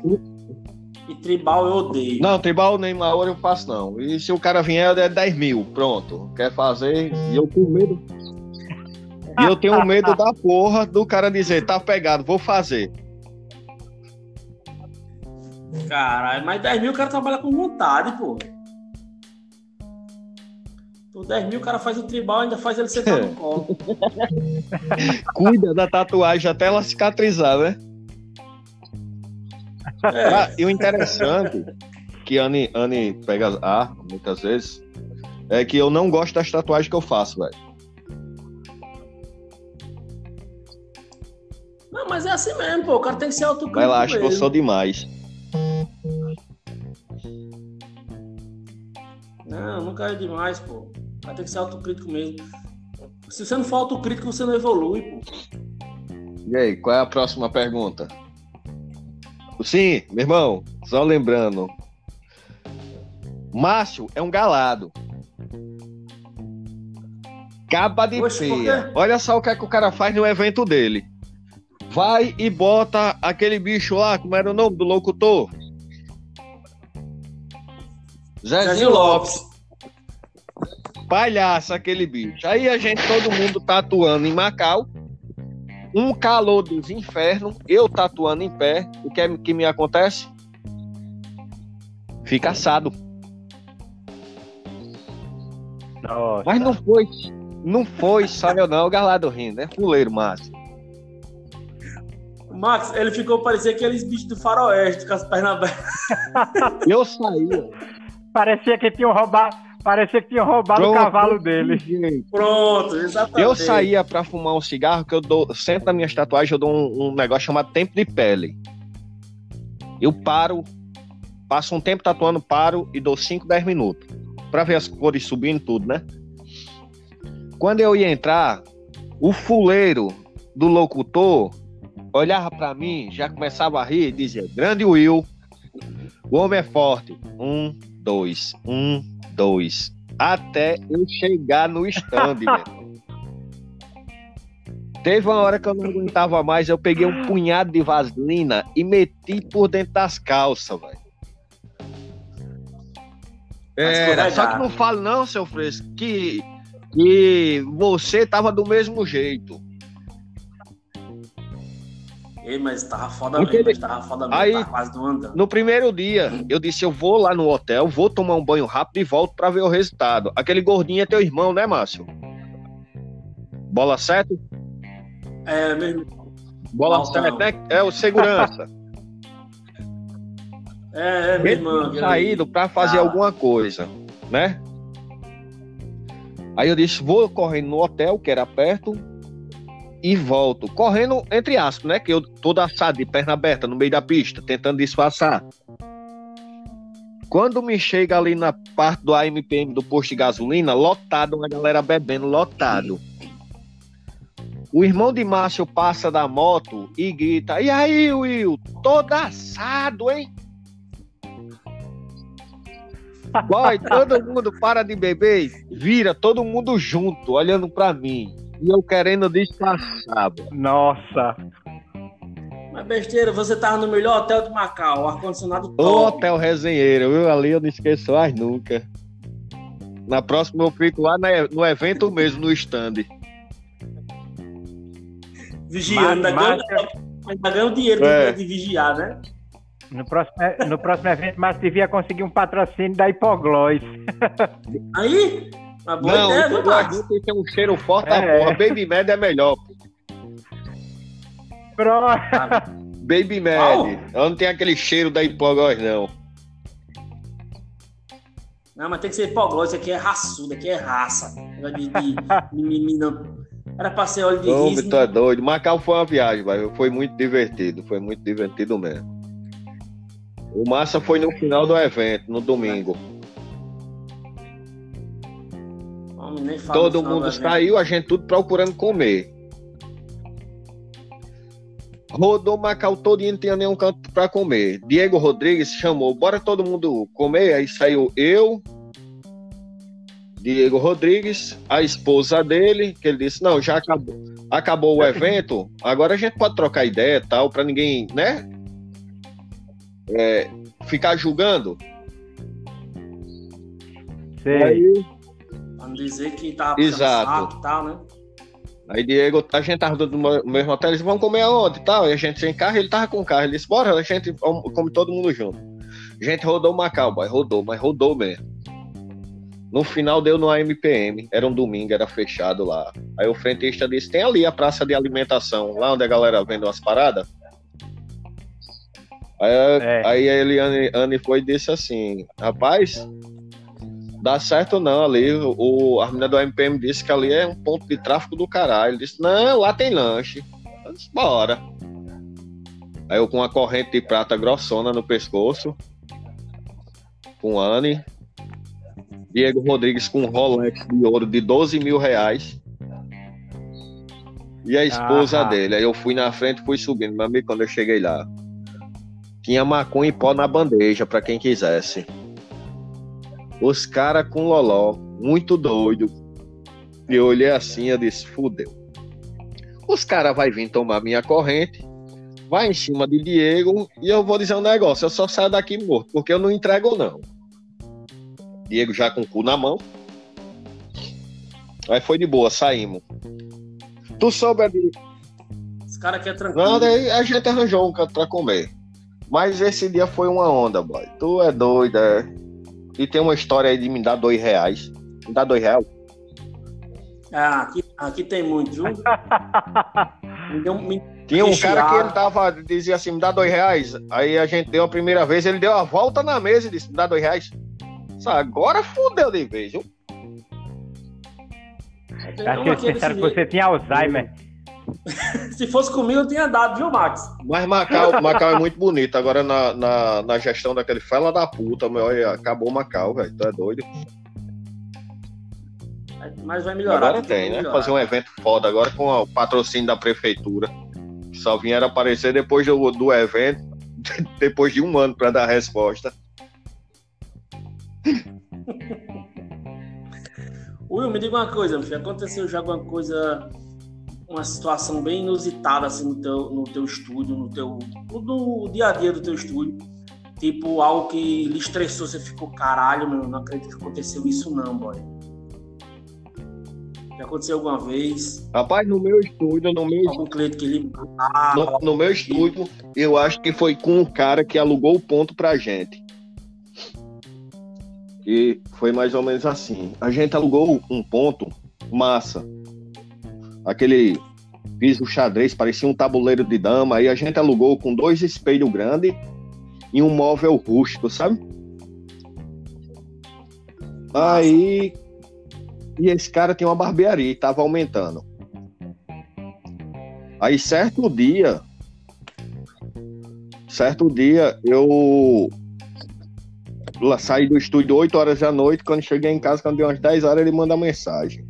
E tribal eu odeio. Não, tribal nem maior eu faço, não. E se o cara vier, é 10 mil. Pronto. Quer fazer. E eu tenho medo. E eu tenho medo da porra do cara dizer, tá pegado, vou fazer. Caralho, mas 10 mil o cara trabalha com vontade, pô. Por 10 mil o cara faz o tribal e ainda faz ele sentar no [laughs] colo. Cuida da tatuagem até ela cicatrizar, né? É. Ah, e o interessante que Anne, Anne pega A muitas vezes é que eu não gosto das tatuagens que eu faço, velho. Não, mas é assim mesmo, pô. O cara tem que ser autocrítico. Vai lá, acho que eu sou demais. Não, nunca é demais, pô. Vai ter que ser autocrítico mesmo. Se você não for autocrítico, você não evolui, pô. E aí, qual é a próxima pergunta? Sim, meu irmão, só lembrando. Márcio é um galado. Caba de Oxe, feia. Olha só o que, é que o cara faz no evento dele. Vai e bota aquele bicho lá, como era o nome do locutor? Zezinho Lopes. Lopes. Palhaço aquele bicho. Aí a gente, todo mundo tatuando em Macau um calor dos infernos, eu tatuando em pé, o que, é, que me acontece? Fica assado. Nossa. Mas não foi, não foi só eu não, o galado rindo, é fuleiro, Márcio. Max, ele ficou parecer aqueles bichos do faroeste com as pernas abertas. Eu saía. Parecia que tinham roubado Parecia que tinha roubado Pronto, o cavalo dele. Pronto, exatamente. Eu saía pra fumar um cigarro, que eu dou. Sempre na minha tatuagem eu dou um, um negócio chamado tempo de pele. Eu paro, passo um tempo tatuando, paro e dou 5, 10 minutos. Pra ver as cores subindo tudo, né? Quando eu ia entrar, o fuleiro do locutor olhava para mim, já começava a rir e dizia: Grande Will, o homem é forte. Um, dois, um, dois. Até eu chegar no stand, Teve uma hora que eu não aguentava mais, eu peguei um punhado de vaselina e meti por dentro das calças, velho. É, só que não falo não, seu Fresco, que, que você tava do mesmo jeito. Ei, mas tava foda mesmo, mas tava foda mesmo, aí, tava quase do andando. No primeiro dia, eu disse, eu vou lá no hotel, vou tomar um banho rápido e volto pra ver o resultado. Aquele gordinho é teu irmão, né, Márcio? Bola certo? É, mesmo. Bola certo, né? É o segurança. [laughs] é, é, meu irmão. saído pra fazer ah. alguma coisa, né? Aí eu disse, vou correndo no hotel, que era perto, e volto, correndo entre aspas, né? Que eu todo assado, de perna aberta, no meio da pista, tentando disfarçar. Quando me chega ali na parte do AMPM do posto de gasolina, lotado, uma galera bebendo, lotado. O irmão de Márcio passa da moto e grita: E aí, Will? Todo assado, hein? Boy, todo mundo para de beber, vira todo mundo junto, olhando para mim. E eu querendo disfarçar. Nossa. Mas besteira, você tava no melhor hotel de Macau, ar-condicionado top. O hotel resenheiro, viu? Ali eu não esqueço mais nunca. Na próxima eu fico lá no evento mesmo, no stand. Vigiando. Mas, Ainda ganha o dinheiro É. de, de vigiar, né? No próximo, no próximo evento, Márcio devia conseguir um patrocínio da Hipoglós. Aí, uma boa Não, ideia, o viu, Max? Tem um cheiro forte É. porra. Baby Med é melhor. Pronto. Baby Med. Não tem aquele cheiro da hipogós, não. Não, mas tem que ser hipoglose, aqui é raçudo, aqui é raça. De, de [laughs] não. Era pra ser óleo de Ô, riso. tu é doido. Macau foi uma viagem, vai. Foi muito divertido. Foi muito divertido mesmo. O massa foi no final do evento, no domingo. Homem, nem fala Todo mundo do evento. saiu, a gente tudo procurando comer. Rodou Macau todo e não tinha nenhum canto pra comer. Diego Rodrigues chamou, bora todo mundo comer. Aí saiu eu, Diego Rodrigues, a esposa dele, que ele disse: Não, já acabou, acabou o evento, agora a gente pode trocar ideia e tal, pra ninguém, né? É, ficar julgando. Sei. Aí, Pra não dizer que tava Exato. saco e tal, né? Aí Diego, a gente tava no mo- mesmo hotel, eles vão comer aonde e tal. E a gente sem carro, ele tava com carro. Ele disse, bora, a gente come come todo mundo junto. A gente rodou Macau, boy, rodou, mas rodou mesmo. No final deu no AMPM, era um domingo, era fechado lá. Aí o frentista disse, tem ali a praça de alimentação, lá onde a galera vende umas paradas. Aí, É. aí a Eliane Anne foi e disse assim, rapaz, dá certo não ali. O, a menina do MPM disse que ali é um ponto de tráfico do caralho. Ele disse, não, lá tem lanche. Eu disse, bora. Aí eu com uma corrente de prata grossona no pescoço. Com Anne. Diego Rodrigues com um Rolex de ouro de 12 mil reais. E a esposa Ah. dele. Aí eu fui na frente, fui subindo. Meu amigo, quando eu cheguei lá, tinha maconha e pó na bandeja, pra quem quisesse. Os caras com loló, muito doido. E eu olhei assim, eu disse, fudeu. Os caras vai vir tomar minha corrente, vai em cima de Diego, e eu vou dizer um negócio, eu só saio daqui morto, porque eu não entrego não. Diego já com o cu na mão. Aí foi de boa, saímos. Tu soube de... Esse cara aqui é tranquilo. Não, daí a gente arranjou um canto pra comer. Mas esse dia foi uma onda, boy. Tu é doido, é. E tem uma história aí de me dar dois reais. Me dá dois reais? Ah, aqui, aqui tem muito, viu? [laughs] Me deu, me... Tinha um cara que ele tava, dizia assim, me dá dois reais. Aí a gente deu a primeira vez, ele deu a volta na mesa e disse, me dá dois reais. Sabe, agora fudeu de vez, viu? Acho um que eles pensaram que você tinha Alzheimer. [laughs] Se fosse comigo, eu tinha dado, viu, Max? Mas Macau, Macau é muito bonito. Agora na, na, na gestão daquele fela da puta, meu, olha, acabou Macau, velho. Tu é doido. Mas vai melhorar. Agora tem, né? Fazer um evento foda agora com o patrocínio da prefeitura. Só vieram aparecer depois do, do evento, [laughs] depois de um ano para dar a resposta. [laughs] Will, me diga uma coisa, meu filho. Aconteceu já alguma coisa, uma situação bem inusitada assim no teu, no teu estúdio, no teu. No, dia a dia do teu estúdio? Tipo, algo que lhe estressou, você ficou, caralho, meu, não acredito que aconteceu isso não, boy. Já aconteceu alguma vez? Rapaz, no meu estúdio, no meu, Algum cliente que lhe. Ah, no, no meu estúdio, eu acho que foi com um cara que alugou o ponto pra gente. E foi mais ou menos assim. A gente alugou um ponto massa. Aquele piso xadrez, parecia um tabuleiro de dama. Aí a gente alugou com dois espelhos grandes e um móvel rústico, sabe? Aí. E esse cara tinha uma barbearia e tava aumentando. Aí certo dia. Certo dia eu saí do estúdio 8 horas da noite. Quando cheguei em casa, quando deu umas 10 horas, ele manda mensagem.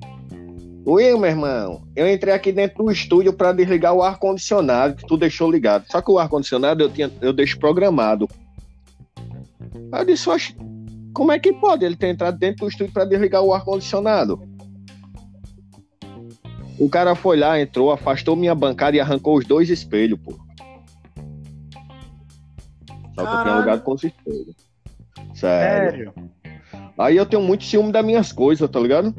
Will, meu irmão, eu entrei aqui dentro do estúdio para desligar o ar-condicionado que tu deixou ligado. Só que o ar-condicionado eu, tinha, eu deixo programado. Aí eu disse, "Oxe, como é que pode ele ter entrado dentro do estúdio para desligar o ar-condicionado? O cara foi lá, entrou, afastou minha bancada e arrancou os dois espelhos, pô. Só que eu tinha alugado com os espelhos. Sério. Sério. Aí eu tenho muito ciúme das minhas coisas, tá ligado?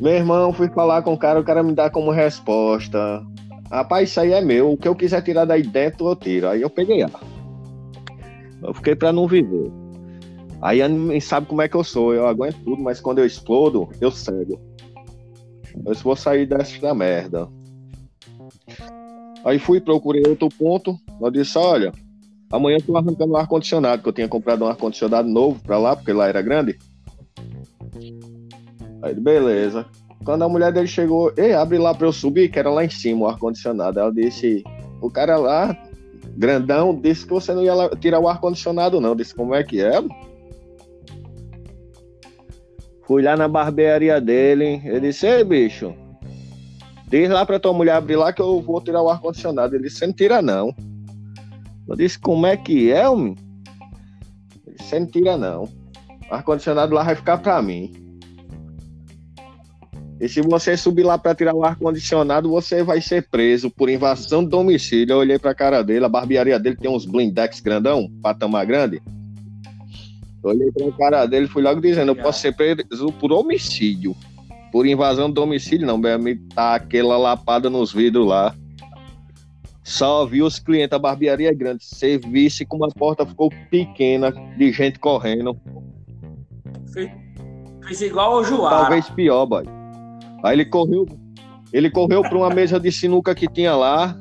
Meu irmão, fui falar com o cara, o cara me dá como resposta. Rapaz, isso aí é meu. O que eu quiser tirar daí dentro, eu tiro. Aí eu peguei ar. Eu fiquei pra não viver. Aí ninguém sabe como é que eu sou. Eu aguento tudo, mas quando eu explodo, eu cego. Eu vou sair dessa merda. Aí fui, procurei outro ponto. Eu disse: olha, amanhã eu tô arrancando o ar-condicionado, que eu tinha comprado um ar-condicionado novo pra lá, porque lá era grande. Aí, beleza. Quando a mulher dele chegou, ei, abre lá pra eu subir, que era lá em cima o ar-condicionado. Ela disse: o cara lá, grandão, disse que você não ia tirar o ar-condicionado, não. Disse: como é que é? Fui lá na barbearia dele. Ele disse: Ei, bicho, diz lá pra tua mulher abrir lá que eu vou tirar o ar-condicionado. Ele disse: não tira, não. Eu disse: Como é que é, homem? Ele disse: não tira, não. O ar-condicionado lá vai ficar pra mim. E se você subir lá para tirar o ar-condicionado, você vai ser preso por invasão de domicílio. Eu olhei pra cara dele, a barbearia dele tem uns blindex grandão, patamar grande. Eu olhei pra cara dele e fui logo dizendo: eu posso ser preso por homicídio. Por invasão do domicílio, não, me tá aquela lapada nos vidros lá. Só vi os clientes, a barbearia é grande. Você visse como a porta ficou pequena de gente correndo. Fez, igual o João. Talvez pior, boy. Aí ele correu, ele correu para uma mesa de sinuca que tinha lá.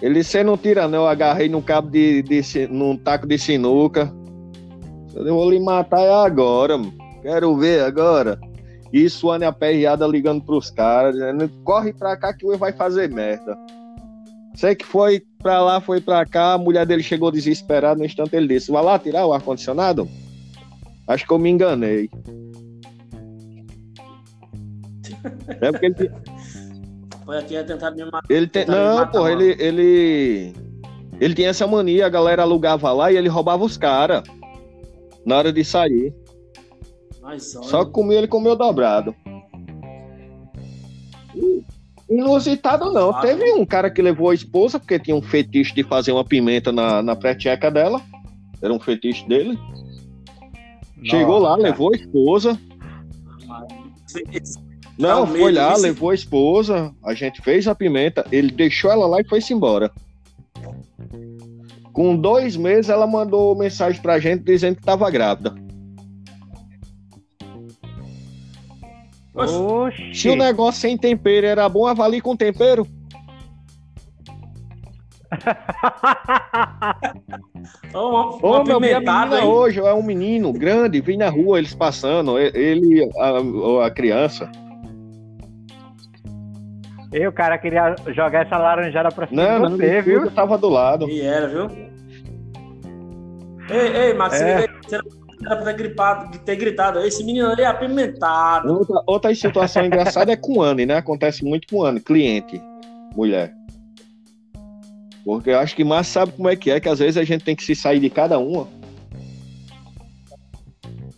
Ele, você não tira, não. Eu agarrei num cabo de, de, num taco de sinuca. Eu vou lhe matar agora, mano. Quero ver agora. Isso, Ana aperreada ligando pros caras, dizendo, corre pra cá que o vai fazer merda. Sei que foi pra lá, foi pra cá, a mulher dele chegou desesperada, no instante ele disse, vai lá tirar o ar-condicionado? Acho que eu me enganei. É porque ele... Foi aqui tentar me matar. Ele te... Não, porra, ele, ele... Ele tinha essa mania, a galera alugava lá e ele roubava os caras na hora de sair. Só que comigo ele comeu dobrado. Inusitado não. Ah, Teve um cara que levou a esposa, porque tinha um fetiche de fazer uma pimenta na, na preteca dela. Era um fetiche dele. Chegou lá, levou a esposa. Não, foi lá, levou a esposa. A gente fez a pimenta. Ele deixou ela lá e foi-se embora. Com dois meses, ela mandou mensagem pra gente dizendo que estava grávida. Oxi. Se o negócio sem tempero era bom, avalie com tempero. [laughs] oh, Ô, meu, menina hoje é um menino grande, vim na rua, eles passando, ele, a, a criança. Eu, cara, queria jogar essa laranjada pra cima não, de você, não, viu? Eu tava do lado. E era, viu? Ei, ei, Max, é. você era pra ter, gripado, ter gritado. Esse menino ali é apimentado. Outra, outra situação engraçada é com o Anne, né? Acontece muito com o Anne, cliente, mulher. Porque eu acho que mais sabe como é que é, que às vezes a gente tem que se sair de cada uma.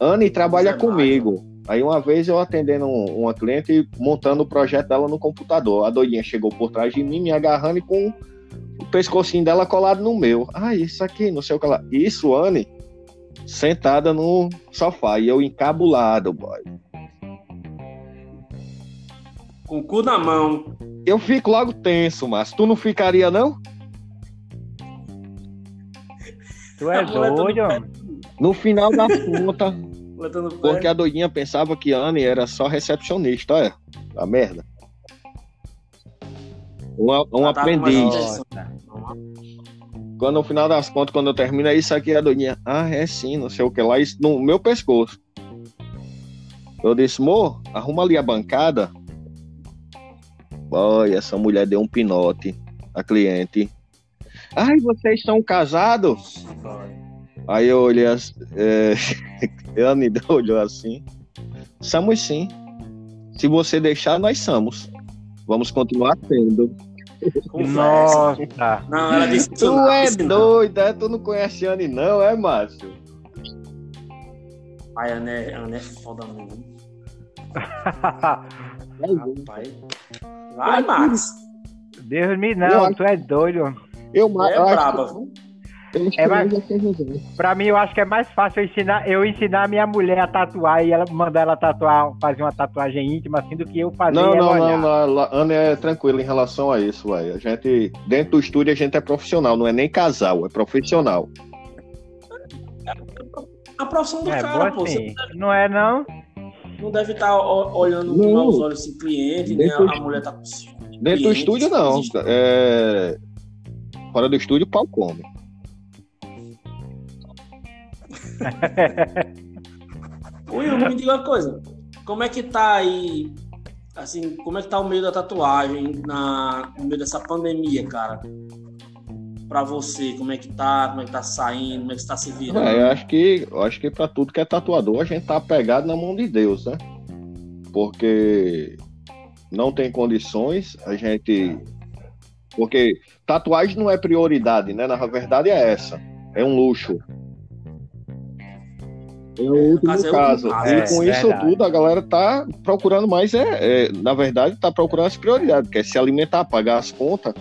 Anne trabalha é comigo. Aí uma vez eu atendendo uma cliente e montando o projeto dela no computador. A doidinha chegou por trás de mim, me agarrando e com o pescocinho dela colado no meu. Ah, isso aqui, não sei o que lá. Isso, Anne, sentada no sofá e eu encabulado, boy. Com o cu na mão. Eu fico logo tenso, mas tu não ficaria, não? Tu é [laughs] doido? No final da [laughs] conta, porque a doidinha pensava que Anne era só recepcionista, olha, a merda. Um, um ah, tá, aprendiz. Quando no final das contas, quando eu termino, é isso aqui, a doidinha. Ah, é sim, não sei o que lá, isso no meu pescoço. Eu disse, amor, arruma ali a bancada. Olha, essa mulher deu um pinote. A cliente. Ai, vocês são casados? Aí eu olhei assim. É... [laughs] Ela [laughs] me olhou assim. Somos sim. Se você deixar, nós somos. Vamos continuar tendo. Nossa. Não, ela disse Tu é doida, é? tu não conhece Anne, não, é, Márcio? Ai, Anne, é, Anne é foda mesmo. Rapaz. Vai, Max. Deus me não, eu, tu é doido. Eu, é eu braba, viu? É mais, pra mim, eu acho que é mais fácil eu ensinar, eu ensinar a minha mulher a tatuar e ela mandar ela tatuar, fazer uma tatuagem íntima assim do que eu fazer. Não, não, não, não, a Ana é tranquila em relação a isso, ué. A gente, dentro do estúdio, a gente é profissional, não é nem casal, é profissional. A profissão do É, cara, pô. assim. Você Não é não? não deve estar olhando com Não. maus olhos esse cliente, né? Dentro A do- mulher tá com Dentro do estúdio, não. É... Fora do estúdio, pau come. [laughs] Will, me diga uma coisa. Como é que tá aí, assim, como é que tá o meio da tatuagem na, no meio dessa pandemia, cara? Pra você, como é que tá, como é que tá saindo, como é que tá se virando? É, eu acho que, eu acho que para tudo que é tatuador, a gente tá apegado na mão de Deus, né? Porque não tem condições, a gente. Porque tatuagem não é prioridade, né? Na verdade é essa. É um luxo. É o último caso, é o caso. último E com É, isso verdade. tudo, a galera tá procurando mais, é, é, na verdade, tá procurando as prioridades, que é se alimentar, pagar as contas.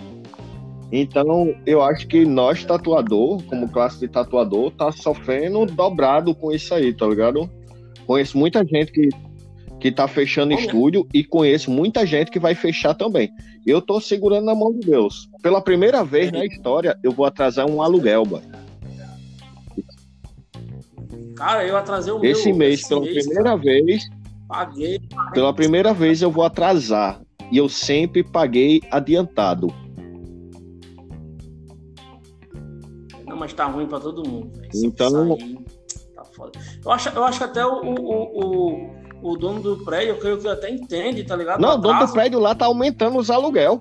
Então, eu acho que nós, tatuador, como classe de tatuador, tá sofrendo dobrado com isso aí, tá ligado? Conheço muita gente que, que tá fechando Olha. estúdio e conheço muita gente que vai fechar também. Eu tô segurando na mão de Deus. Pela primeira vez na história, eu vou atrasar um aluguel, boy. Cara, eu atrasei o meu. Esse mês, pela primeira cara. vez, Paguei. pela primeira vez eu vou atrasar. E eu sempre paguei adiantado. Não, mas tá ruim pra todo mundo. Isso- Então- aí tá foda. Eu acho, eu acho que até o, o, o, o dono do prédio, eu creio que até entende, tá ligado? Não, o dono do prédio lá tá aumentando os aluguel.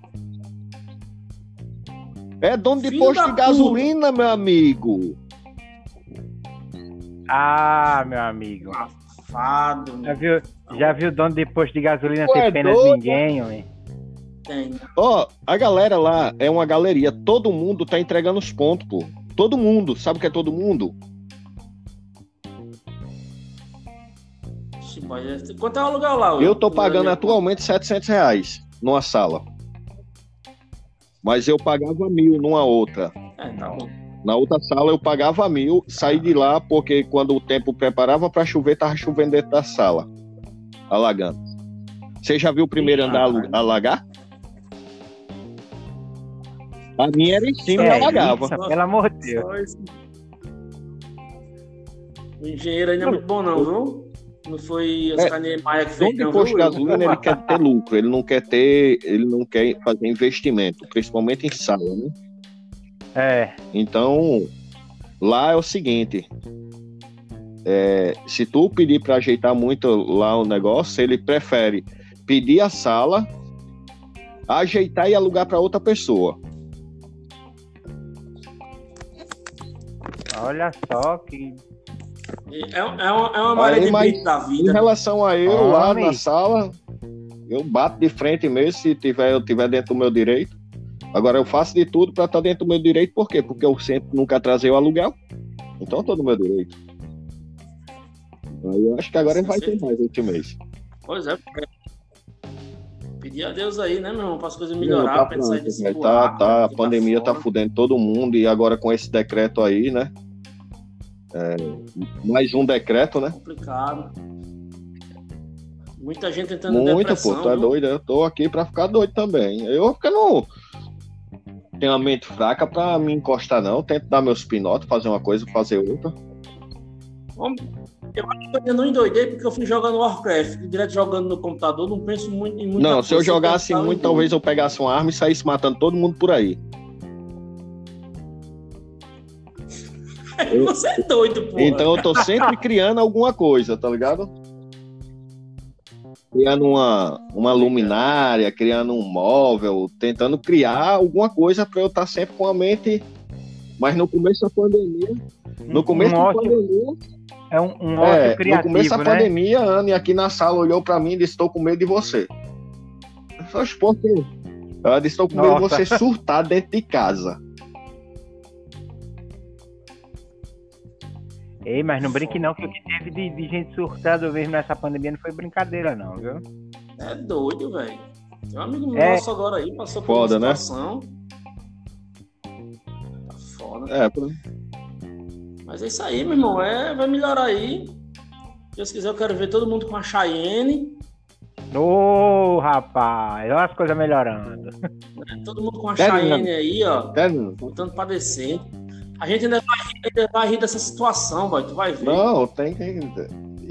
É dono de Filho posto de puta. gasolina, meu amigo. Ah, meu amigo. Safado, Já viu, já viu o dono de posto de gasolina Tu é ter pena de ninguém, homem? tem. Ó, a galera lá é uma galeria. Todo mundo tá entregando os pontos, pô. Todo mundo. Sabe o que é todo mundo? Ixi, é- Quanto é o aluguel lá? Eu tô pagando atualmente 700 reais numa sala. Mas eu pagava mil numa outra. É, tá bom. Na outra sala eu pagava mil, saí de lá porque quando o tempo preparava para chover, tava chovendo dentro da sala, alagando. Você já viu o primeiro andar rapaz. alagar? A minha era em cima e alagava. isso, pelo amor de Deus. O engenheiro ainda é muito bom, não, viu? Não foi os É, Maia que fez, não, posto de gasolina, ele quer ter lucro, ele não quer ter, ele não quer fazer investimento, principalmente em sala, né? É, Então, lá é o seguinte: é, se tu pedir para ajeitar muito lá o negócio, ele prefere pedir a sala, ajeitar e alugar para outra pessoa. olha só que. É, é uma, é uma maré de mas da Em vida. relação a eu lá Homem. na sala, eu bato de frente mesmo se tiver, eu tiver dentro do meu direito. Agora eu faço de tudo para estar dentro do meu direito, por quê? Porque eu sempre nunca atrasei o aluguel. Então eu tô no meu direito. Aí eu acho que agora vai ter mais esse mês. Pois é. porque- Pedir a Deus aí, né, meu irmão? Para as coisas melhorar, tá sair pronto, desse velho. tá, tá, a pandemia tá fudendo todo mundo e agora com esse decreto aí, né? É, mais um decreto, né? complicado. Muita gente entrando Muito, pô, tu é viu? doido. Eu tô aqui pra ficar doido também. Eu porque não tenho a mente fraca pra me encostar, não. Tento dar meus pinotes, fazer uma coisa, fazer outra. Eu acho que eu não endoidei porque eu fui jogando Warcraft, direto jogando no computador, não penso muito em muita não, se eu jogasse em muito, tudo. talvez eu pegasse uma arma e saísse matando todo mundo por aí. [laughs] Você é doido, pô. Então eu tô sempre criando alguma coisa, tá ligado? Criando uma, uma luminária, criando um móvel, tentando criar alguma coisa pra eu estar sempre com a mente. Mas no começo da pandemia. No começo um da ócio, pandemia. é um, um É, no criativo, começo da né? pandemia, a Anne aqui na sala olhou pra mim e disse: Estou com medo de você. Eu falei, "Oxe, por quê?" Ela disse: Estou com medo de Nossa. você surtar dentro de casa. Ei, mas não brinque não, que o que teve de, de gente surtada mesmo nessa pandemia não foi brincadeira não, viu? É doido, velho. Tem um amigo É. nosso agora aí, passou por Foda, uma né? situação. Tá foda. É, pra- Mas é isso aí, meu irmão. É, vai melhorar aí. Se Deus quiser, eu quero ver todo mundo com a Cheyenne. Ô, oh, rapaz, olha as coisas melhorando. É, todo mundo com a Cheyenne aí, ó. Voltando pra descer. A gente ainda vai, ainda vai rir dessa situação, vai. Tu vai ver. Não, tem que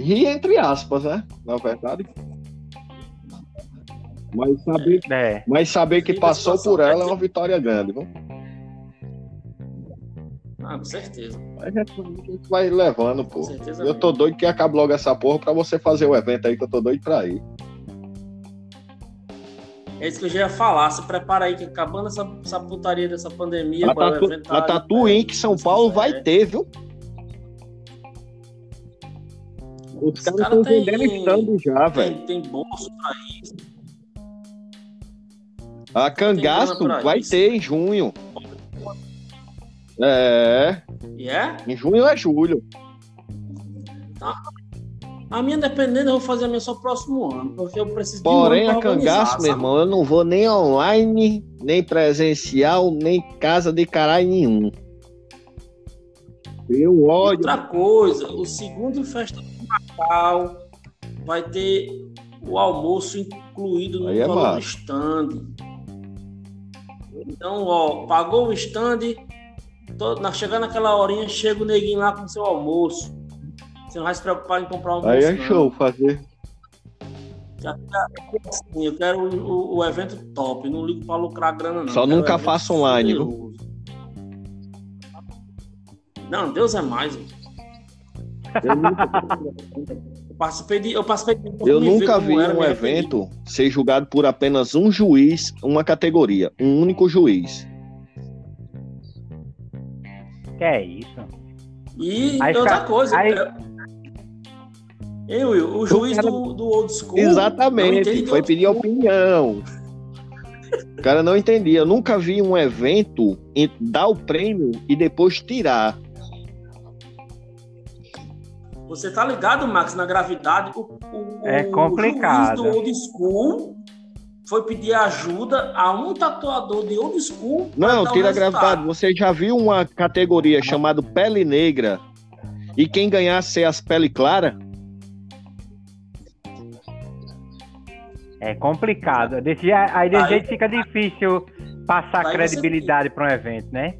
rir entre aspas, né? Na verdade. Mas saber, é. mas saber que passou por ela é uma vitória grande, viu? Ah, com certeza. Mas a gente vai levando, pô. certeza eu tô doido que acabe logo essa porra pra você fazer o evento aí que eu tô doido pra ir. É isso que eu já ia falar. Se prepara aí que acabando essa, essa putaria dessa pandemia. A Tatu, a Tatu Inc. São Paulo vai ter, viu? Os, caras estão cara vendendo estando já, velho. Tem bolso pra isso. A Cangaço vai isso. ter em junho. É. E é? Em junho é julho. Tá. A minha, dependendo, eu vou fazer a minha só próximo ano, porque eu preciso Porém, de um a cangaço, meu irmão, eu não vou nem online, nem presencial, nem casa de caralho nenhum. Eu ódio. Outra coisa, o segundo festa do Natal vai ter o almoço incluído no é valor do stand. Então, ó, pagou o stand, tô, na, chegando naquela horinha, chega o neguinho lá com seu almoço. Você não vai se preocupar em comprar um Aí é não. show fazer. Assim, eu quero o, o, evento top, não ligo pra lucrar grana, não. Só nunca faço online, viu? Não, Deus é mais. Eu, nunca... [laughs] eu participei de. Eu, participei de... eu nunca vi um evento ser julgado por apenas um juiz, uma categoria, um único juiz. Que é isso? E aí outra coisa, aí... Eu, Will, o juiz cara... do, do old school. Exatamente, foi pedir opinião. O cara não entendia. Eu nunca vi um evento dar o prêmio e depois tirar. Você tá ligado, Max, na gravidade? O, o, é complicado. O juiz do old school foi pedir ajuda a um tatuador de old school. Não, tira a gravidade. Você já viu uma categoria chamada pele negra e quem ganhasse as pele clara? É complicado. Desse, aí desse jeito fica difícil passar credibilidade para um evento, né?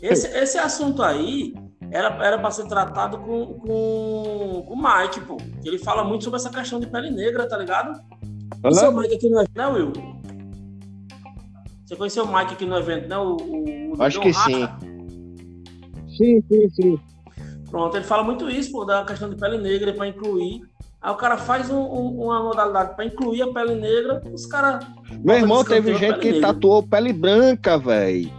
Esse, esse assunto aí era era para ser tratado com, com, com o Mike, pô. Ele fala muito sobre essa questão de pele negra, tá ligado? Uhum. Seu Mike aqui no evento, né, Will? Você conheceu o Mike aqui no evento, né? O, o, o Acho que sim. Sim, sim, sim. Pronto, ele fala muito isso, pô, da questão de pele negra para incluir Aí o cara faz um, um, uma modalidade para incluir a pele negra, os caras. Meu irmão, teve gente que negra. tatuou pele branca, velho.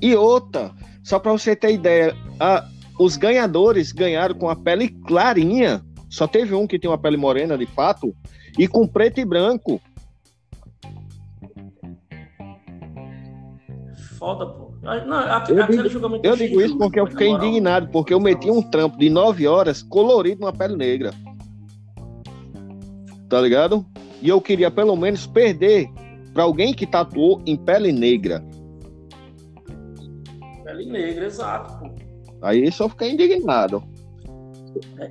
E outra, só para você ter ideia, a, os ganhadores ganharam com a pele clarinha. Só teve um que tem uma pele morena de fato, e com preto e branco. Foda, pô. Não, aquele eu digo, eu digo isso porque eu fiquei indignado, porque eu meti um trampo de 9 horas colorido numa pele negra tá ligado? E eu queria pelo menos perder para alguém que tatuou em pele negra. Pele negra, exato. Pô. Aí só fiquei indignado. É,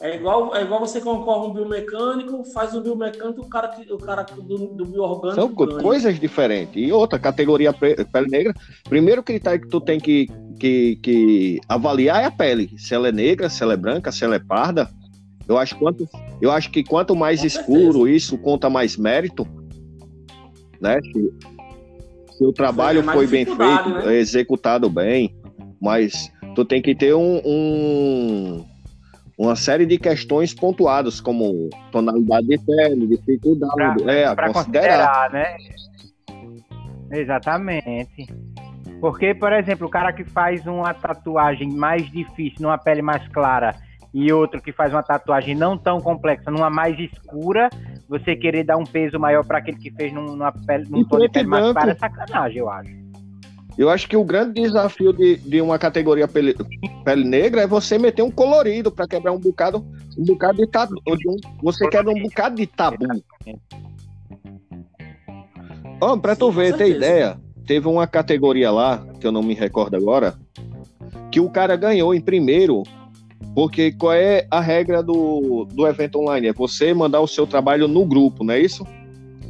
é, igual, é igual você concorre um biomecânico, faz um biomecânico, o cara, o cara do, do bioorgânico. São ganha. coisas diferentes. E outra, categoria pele negra, primeiro critério que tu tem que, que, que avaliar é a pele. Se ela é negra, se ela é branca, se ela é parda. Eu acho, quanto, eu acho que quanto mais Com escuro certeza. isso conta mais mérito, né? Se, se o trabalho foi bem feito, né? executado bem, mas tu tem que ter um, um, uma série de questões pontuadas, como tonalidade de pele, dificuldade, pra, é, pra considerar. considerar, né? Exatamente. Porque, por exemplo, o cara que faz uma tatuagem mais difícil numa pele mais clara e outro que faz uma tatuagem não tão complexa, numa mais escura, você querer dar um peso maior para aquele que fez numa pele, num tom de pele mais clara é sacanagem, eu acho. Eu acho que o grande desafio de, de uma categoria pele, pele negra é você meter um colorido para quebrar um bocado, um bocado de tabu. Um, você quebra um bocado de tabu. Homem, para tu ver, ter ideia, teve uma categoria lá, que eu não me recordo agora, que o cara ganhou em primeiro, porque qual é a regra do, do evento online? É você mandar o seu trabalho no grupo, não é isso?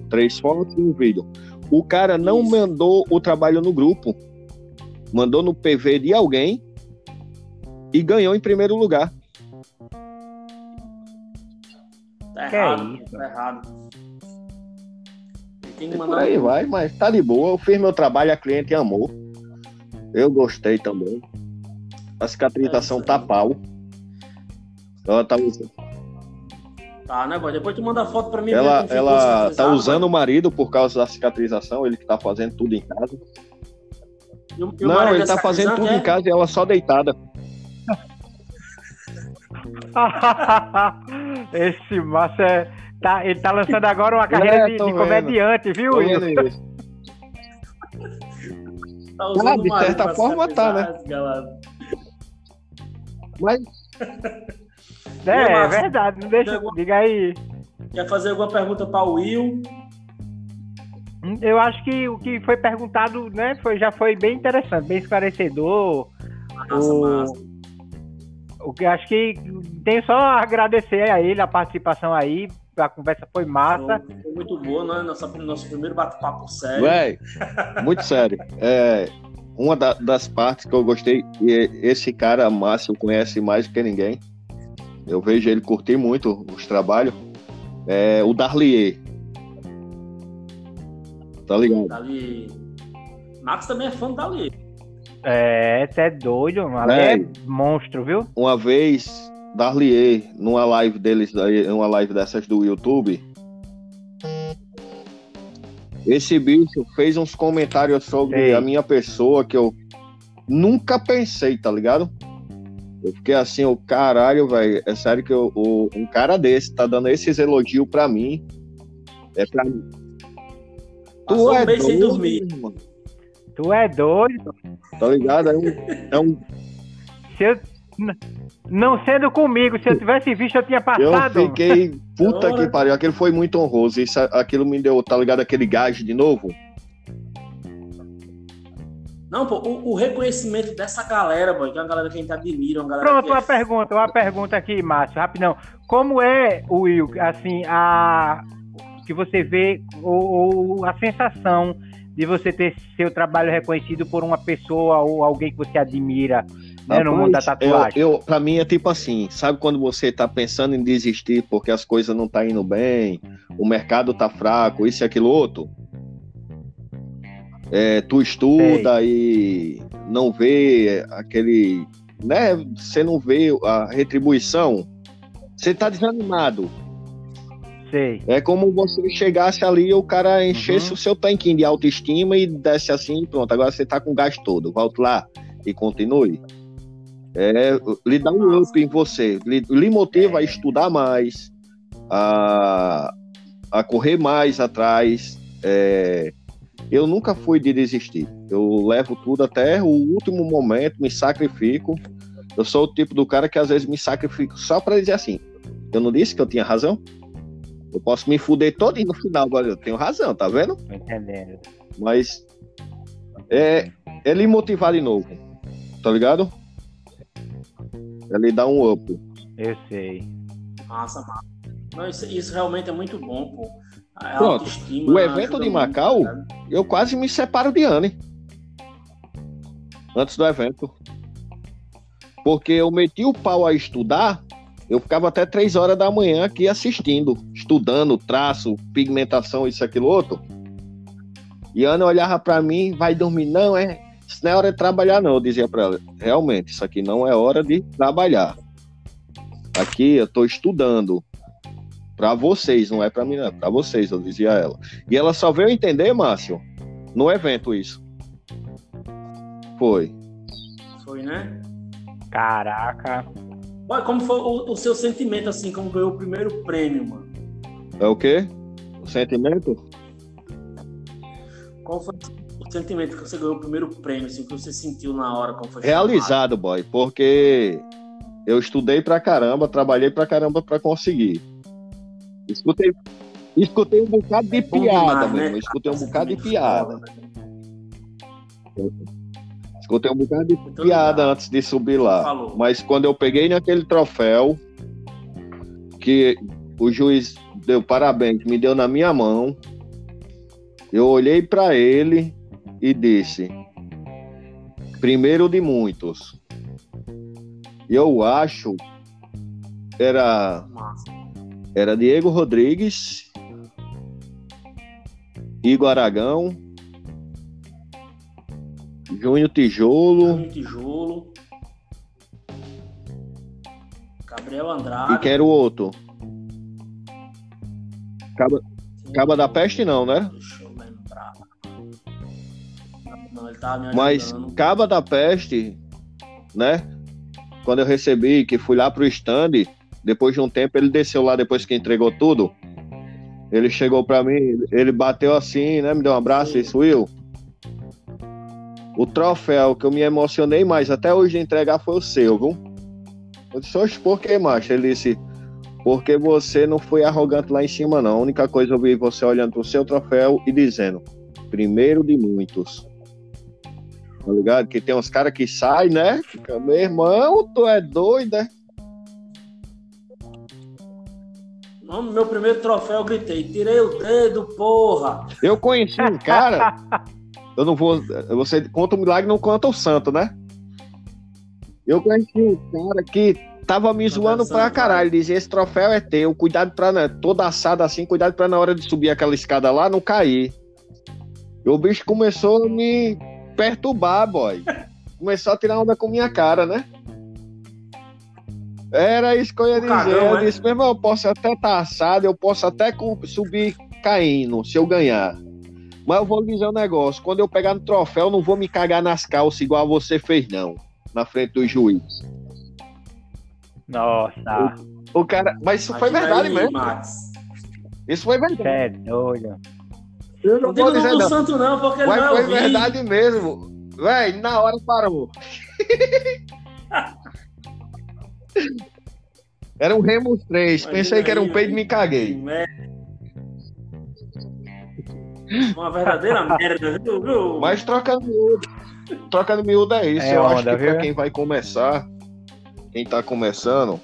Três fotos e um vídeo. O cara não isso. mandou o trabalho no grupo, mandou no PV de alguém e ganhou em primeiro lugar. Tá errado, é tá errado. Tem que mandar. Por aí vai, mas tá de boa. Eu fiz meu trabalho, a cliente amou. Eu gostei também. A cicatrização é tá pau. Ela tá usando. Tá, né, boy? Depois tu manda foto pra mim. Ela, ela tá usando o marido por causa da cicatrização, ele que tá fazendo tudo em casa. E o, e Não, ele tá fazendo tudo é? em casa e ela só deitada. [laughs] Esse massa é. Tá, ele tá lançando agora uma carreira é, de, de comediante, viu, [laughs] tá ah, de certa forma tá, né? Mas. É, é verdade, não deixa. Alguma... Diga aí. Quer fazer alguma pergunta para o Will? Eu acho que o que foi perguntado, né, foi, já foi bem interessante, bem esclarecedor. Massa, o... massa. O que acho que tem só agradecer a ele a participação aí, a conversa foi massa. Foi muito boa, né? Nossa, nosso primeiro bate-papo sério. Véi, muito sério. É, uma da, das partes que eu gostei, e esse cara, Márcio, conhece mais do que ninguém. Eu vejo ele curtir muito os trabalhos. É o Darlier. Tá ligado? Dali... Max também é fã do Darlier. É, você é doido, mano. É, é monstro, viu? Uma vez Darlier, numa live deles, numa live dessas do YouTube, esse bicho fez uns comentários sobre Ei. a minha pessoa que eu nunca pensei, tá ligado? Eu fiquei assim, o caralho, velho. É sério que eu, o, um cara desse tá dando esses elogios pra mim. É pra mim. Tu é um doido, sem dormir. Mano. Tu é doido. Tá ligado? É um. É um... Se eu não sendo comigo, se eu tivesse visto, eu tinha passado. Eu fiquei. Puta que pariu. Aquilo foi muito honroso. Isso, aquilo me deu, tá ligado? Aquele gás de novo. Não, pô, o, o, reconhecimento dessa galera, boy, que é uma galera que a gente admira, uma galera Pronto, uma é... pergunta, uma pergunta aqui, Márcio, rapidão. Como é, Will, assim, a que você vê, ou, ou a sensação de você ter seu trabalho reconhecido por uma pessoa ou alguém que você admira né, no mundo da tatuagem? Eu, eu, pra mim é tipo assim, sabe quando você tá pensando em desistir porque as coisas não tá indo bem, o mercado tá fraco, isso e aquilo outro? É, tu estuda Sei. e não vê aquele, né? Você não vê a retribuição, você tá desanimado. Sei. É como você chegasse ali e o cara enchesse uhum. o seu tanquinho de autoestima e desse assim, pronto, agora você tá com o gás todo, volta lá e continue é, lhe dá um up em você, lhe, lhe motiva a estudar mais, a, a correr mais atrás. É, eu nunca fui de desistir. Eu levo tudo até o último momento, me sacrifico. Eu sou o tipo do cara que às vezes me sacrifico só para dizer assim: eu não disse que eu tinha razão? Eu posso me fuder todo e no final agora eu tenho razão, tá vendo? Tô entendendo. Mas é, é lhe motivar de novo, tá ligado? Ele dá um up. Eu sei. Massa, massa. Não, isso, isso, realmente é muito bom, pô. A Pronto. O evento de Macau, muito, eu quase me separo de Anne. Antes do evento. Porque eu meti o pau a estudar, eu ficava até três horas da manhã aqui assistindo, estudando traço, pigmentação, isso, aquilo, outro. E Ana olhava para mim, vai dormir, não, é isso não é hora de trabalhar, não. Eu dizia para ela: realmente, isso aqui não é hora de trabalhar. Aqui eu estou estudando para vocês, não é para mim, não é para vocês, eu dizia a ela. E ela só veio entender, Márcio, no evento isso. Foi. Foi, né? Caraca. Olha, como foi o, o, seu sentimento, assim, como ganhou o primeiro prêmio, mano? É o quê? O sentimento? Qual foi sentimento que você ganhou o primeiro prêmio, assim, que você sentiu na hora? Como foi Realizado, chamado? boy, porque eu estudei pra caramba, trabalhei pra caramba pra conseguir. Escutei, escutei um bocado de é piada, demais, né? Escutei um bocado de piada. Né? Escutei um bocado de piada antes de subir lá. Falou. Mas quando eu peguei naquele troféu, que o juiz deu parabéns, me deu na minha mão, eu olhei para ele e disse: primeiro de muitos. Eu acho era Massa. Era Diego Rodrigues, Igor Aragão, Júnior Tijolo Um tijolo. Gabriel Andrade. e quem era o outro? Caba, Caba da Peste não, né? Deixa eu lembrar. Não, ele tava me Mas. Caba da Peste, né? Quando eu recebi, que fui lá pro stand, depois de um tempo ele desceu lá depois que entregou tudo. Ele chegou pra mim, ele bateu assim, né? Me deu um abraço, Sim. isso, Will. O troféu que eu me emocionei mais até hoje de entregar foi o seu, viu? Eu disse, oxe, por que, macho? Ele disse, porque você não foi arrogante lá em cima, não. A única coisa eu vi você olhando pro seu troféu e dizendo, primeiro de muitos. Tá ligado? Que tem uns caras que saem, né? Fica, meu irmão, tu é doido, né? No meu primeiro troféu eu gritei, tirei o dedo, porra! Eu conheci um cara. [laughs] eu não vou. Você conta o milagre, não conta o santo, né? Eu conheci um cara que tava me zoando Conversando, pra caralho. Ele dizia: esse troféu é teu, cuidado pra. né, Todo assado assim, cuidado pra na hora de subir aquela escada lá não cair. E o bicho começou a me perturbar, boy. [laughs] Começou a tirar onda com minha cara, né? Era isso que eu ia O dizer. cagão, eu né? disse, meu irmão, eu posso até estar assado, eu posso até subir caindo, se eu ganhar. Mas eu vou lhe dizer um negócio: quando eu pegar no troféu, eu não vou me cagar nas calças igual você fez, não. Na frente do juiz. Nossa, O cara. Mas isso foi verdade aí, mesmo. Max. Isso foi verdade. é doido. Eu Não não vou o dizer, não. santo não, porque Mas vai foi ouvir. verdade mesmo. Véi, na hora parou. [laughs] Era um Remus 3. Imagina Pensei que era um aí, peido e me caguei. Merda. Uma verdadeira [laughs] merda, viu? viu? Mas trocando miúdo. Trocando miúdo é isso. É eu acho onda, que pra quem vai começar, quem tá começando,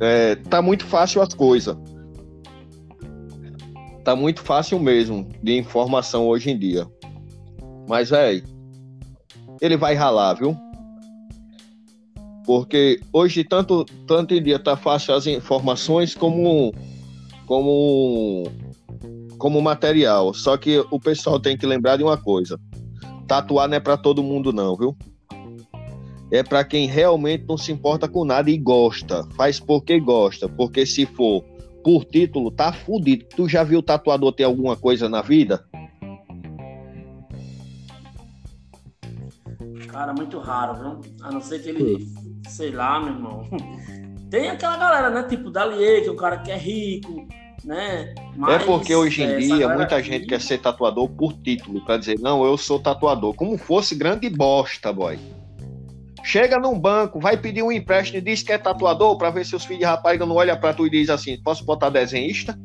é, tá muito fácil as coisas. Tá muito fácil mesmo de informação hoje em dia. Mas, velho, ele vai ralar, viu? Porque hoje tanto, tanto em dia tá fácil as informações como como como material. Só que o pessoal tem que lembrar de uma coisa: tatuar não é para todo mundo, não, viu? É para quem realmente não se importa com nada e gosta. Faz porque gosta. Porque se for por título, tá fudido. Tu já viu tatuador ter alguma coisa na vida? Cara, muito raro, viu? A não ser que ele, sei lá, meu irmão. Tem aquela galera, né? Tipo Dalier, que é um cara que é rico, né? Mas, é porque hoje em é, dia muita aqui- gente quer ser tatuador por título, para dizer, não, eu sou tatuador. Como fosse grande bosta, boy. Chega num banco, vai pedir um empréstimo e diz que é tatuador para ver se os filhos de rapariga não olham pra tu e diz assim: posso botar desenhista?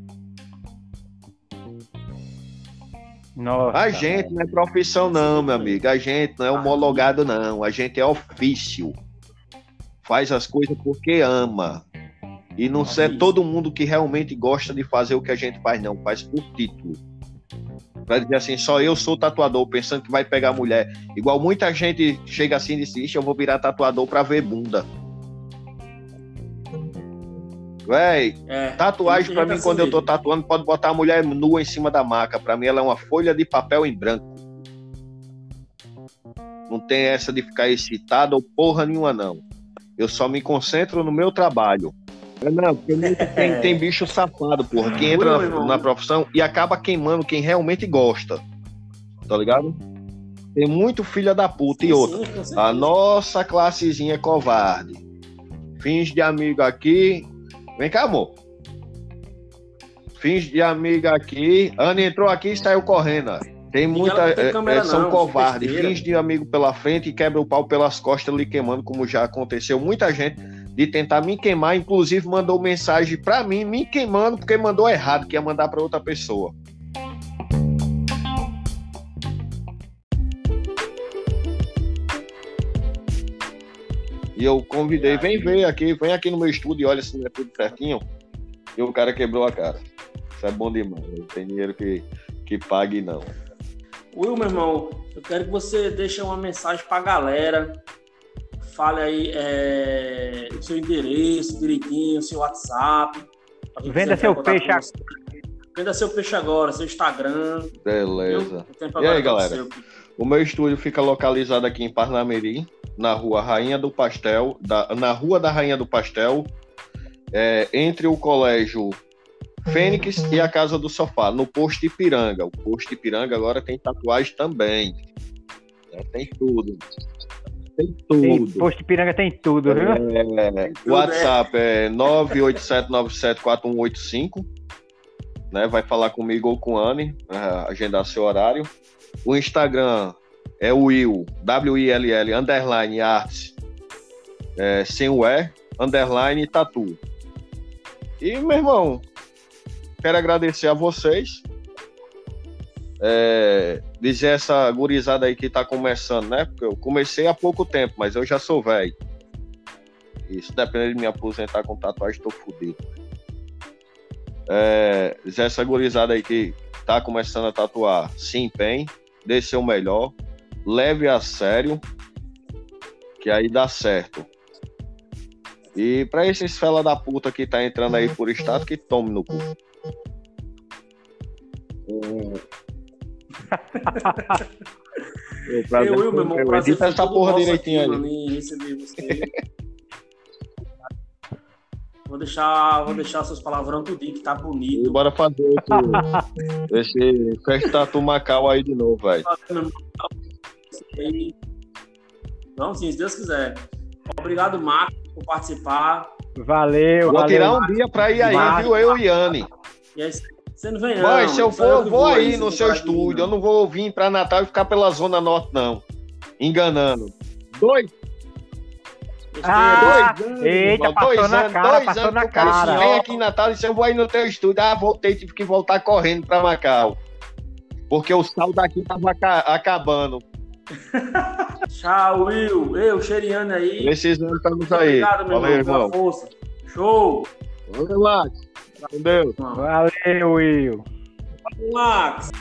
Nossa, A gente não é profissão, não, meu amigo. A gente não é homologado, não. A gente é ofício. Faz as coisas porque ama. E não é todo mundo que realmente gosta de fazer o que a gente faz, não. Faz por título. Pra dizer assim, só eu sou tatuador, pensando que vai pegar mulher. Igual muita gente chega assim e diz, "Ixi, eu vou virar tatuador pra ver bunda. Véi, É, Tatuagem pra mim, assim quando eu tô tatuando, pode botar a mulher nua em cima da maca. Pra mim, ela é uma folha de papel em branco. Não tem essa de ficar excitado ou porra nenhuma, não. Eu só me concentro no meu trabalho. É, Não, tem, tem [laughs] bicho safado, porra, que entra na, na profissão e acaba queimando quem realmente gosta. Tá ligado? Tem muito filha da puta e outra. A nossa classezinha é covarde. Fins de amigo aqui. Vem cá, amor. Fins de amigo aqui. Ana entrou aqui e saiu correndo. Tem muita. tem é, câmera é, são não, covardes. Fins de amigo pela frente e quebra o pau pelas costas lhe queimando, como já aconteceu. Muita gente de tentar me queimar, inclusive mandou mensagem pra mim, me queimando, porque mandou errado, que ia mandar pra outra pessoa. E eu convidei, vem ver aqui, vem aqui no meu estúdio e olha se não é tudo certinho. E o cara quebrou a cara. Isso é bom demais. Não tem dinheiro que, que pague, não. Will, meu irmão, eu quero que você deixe uma mensagem pra galera. Fale aí é, o seu endereço direitinho, o seu WhatsApp. Venda seu peixe agora. Venda seu peixe agora, seu Instagram. Beleza. E aí, galera? O meu estúdio fica localizado aqui em Parnamirim, na rua Rainha do Pastel, da, na rua da Rainha do Pastel, é, entre o colégio Fênix e a Casa do Sofá, no posto Ipiranga. O posto Ipiranga agora tem tatuagem também. É, tem tudo. Tem tudo. Tem, posto Ipiranga tem tudo, viu? É, o WhatsApp é 987974185. Né, vai falar comigo ou com a Anne, agendar seu horário. O Instagram é o Will, W-I-L-L, underline arts, é, sem o E, underline tatu. E, meu irmão, quero agradecer a vocês. É, dizer essa gurizada aí que tá começando, né? Porque eu comecei há pouco tempo, mas eu já sou velho. Isso depende de me aposentar com tatuagem, tô fodido. É, dizer essa gurizada aí que tá começando a tatuar, se empenhe, dê seu melhor, leve a sério, que aí dá certo. E para esses fela da puta que tá entrando aí por estado, que tome no cu. [laughs] eu, eu, meu irmão, prazer Edita essa porra direitinho aí. [laughs] Vou deixar, vou deixar seus palavrão tudinho, que tá bonito. E bora fazer esse, [laughs] esse Festa Tatu Macau aí de novo, velho. Não, sim, se Deus quiser. Obrigado, Marco, por participar. Valeu, Vou valeu, tirar um dia pra ir aí, Marco. viu? Eu e Yane. E aí, você não vem, não. Mas se eu for, eu vou aí no seu estúdio. Eu não vou vir pra Natal e ficar pela Zona Norte, não. Enganando. Dois. Ah, dois anos, eita, passou dois na anos, cara, dois passou anos na cara cara. vem aqui em Natal e disse, eu vou aí no teu estúdio. Ah, voltei, tive que voltar correndo pra Macau. Porque o sal daqui tava aca- acabando. [laughs] Tchau, Will. Eu, Xeriane aí. Precisando, estamos aí. Obrigado, meu Valeu, irmão, força. Show. Vamos lá. Entendeu? Valeu, Will. Max.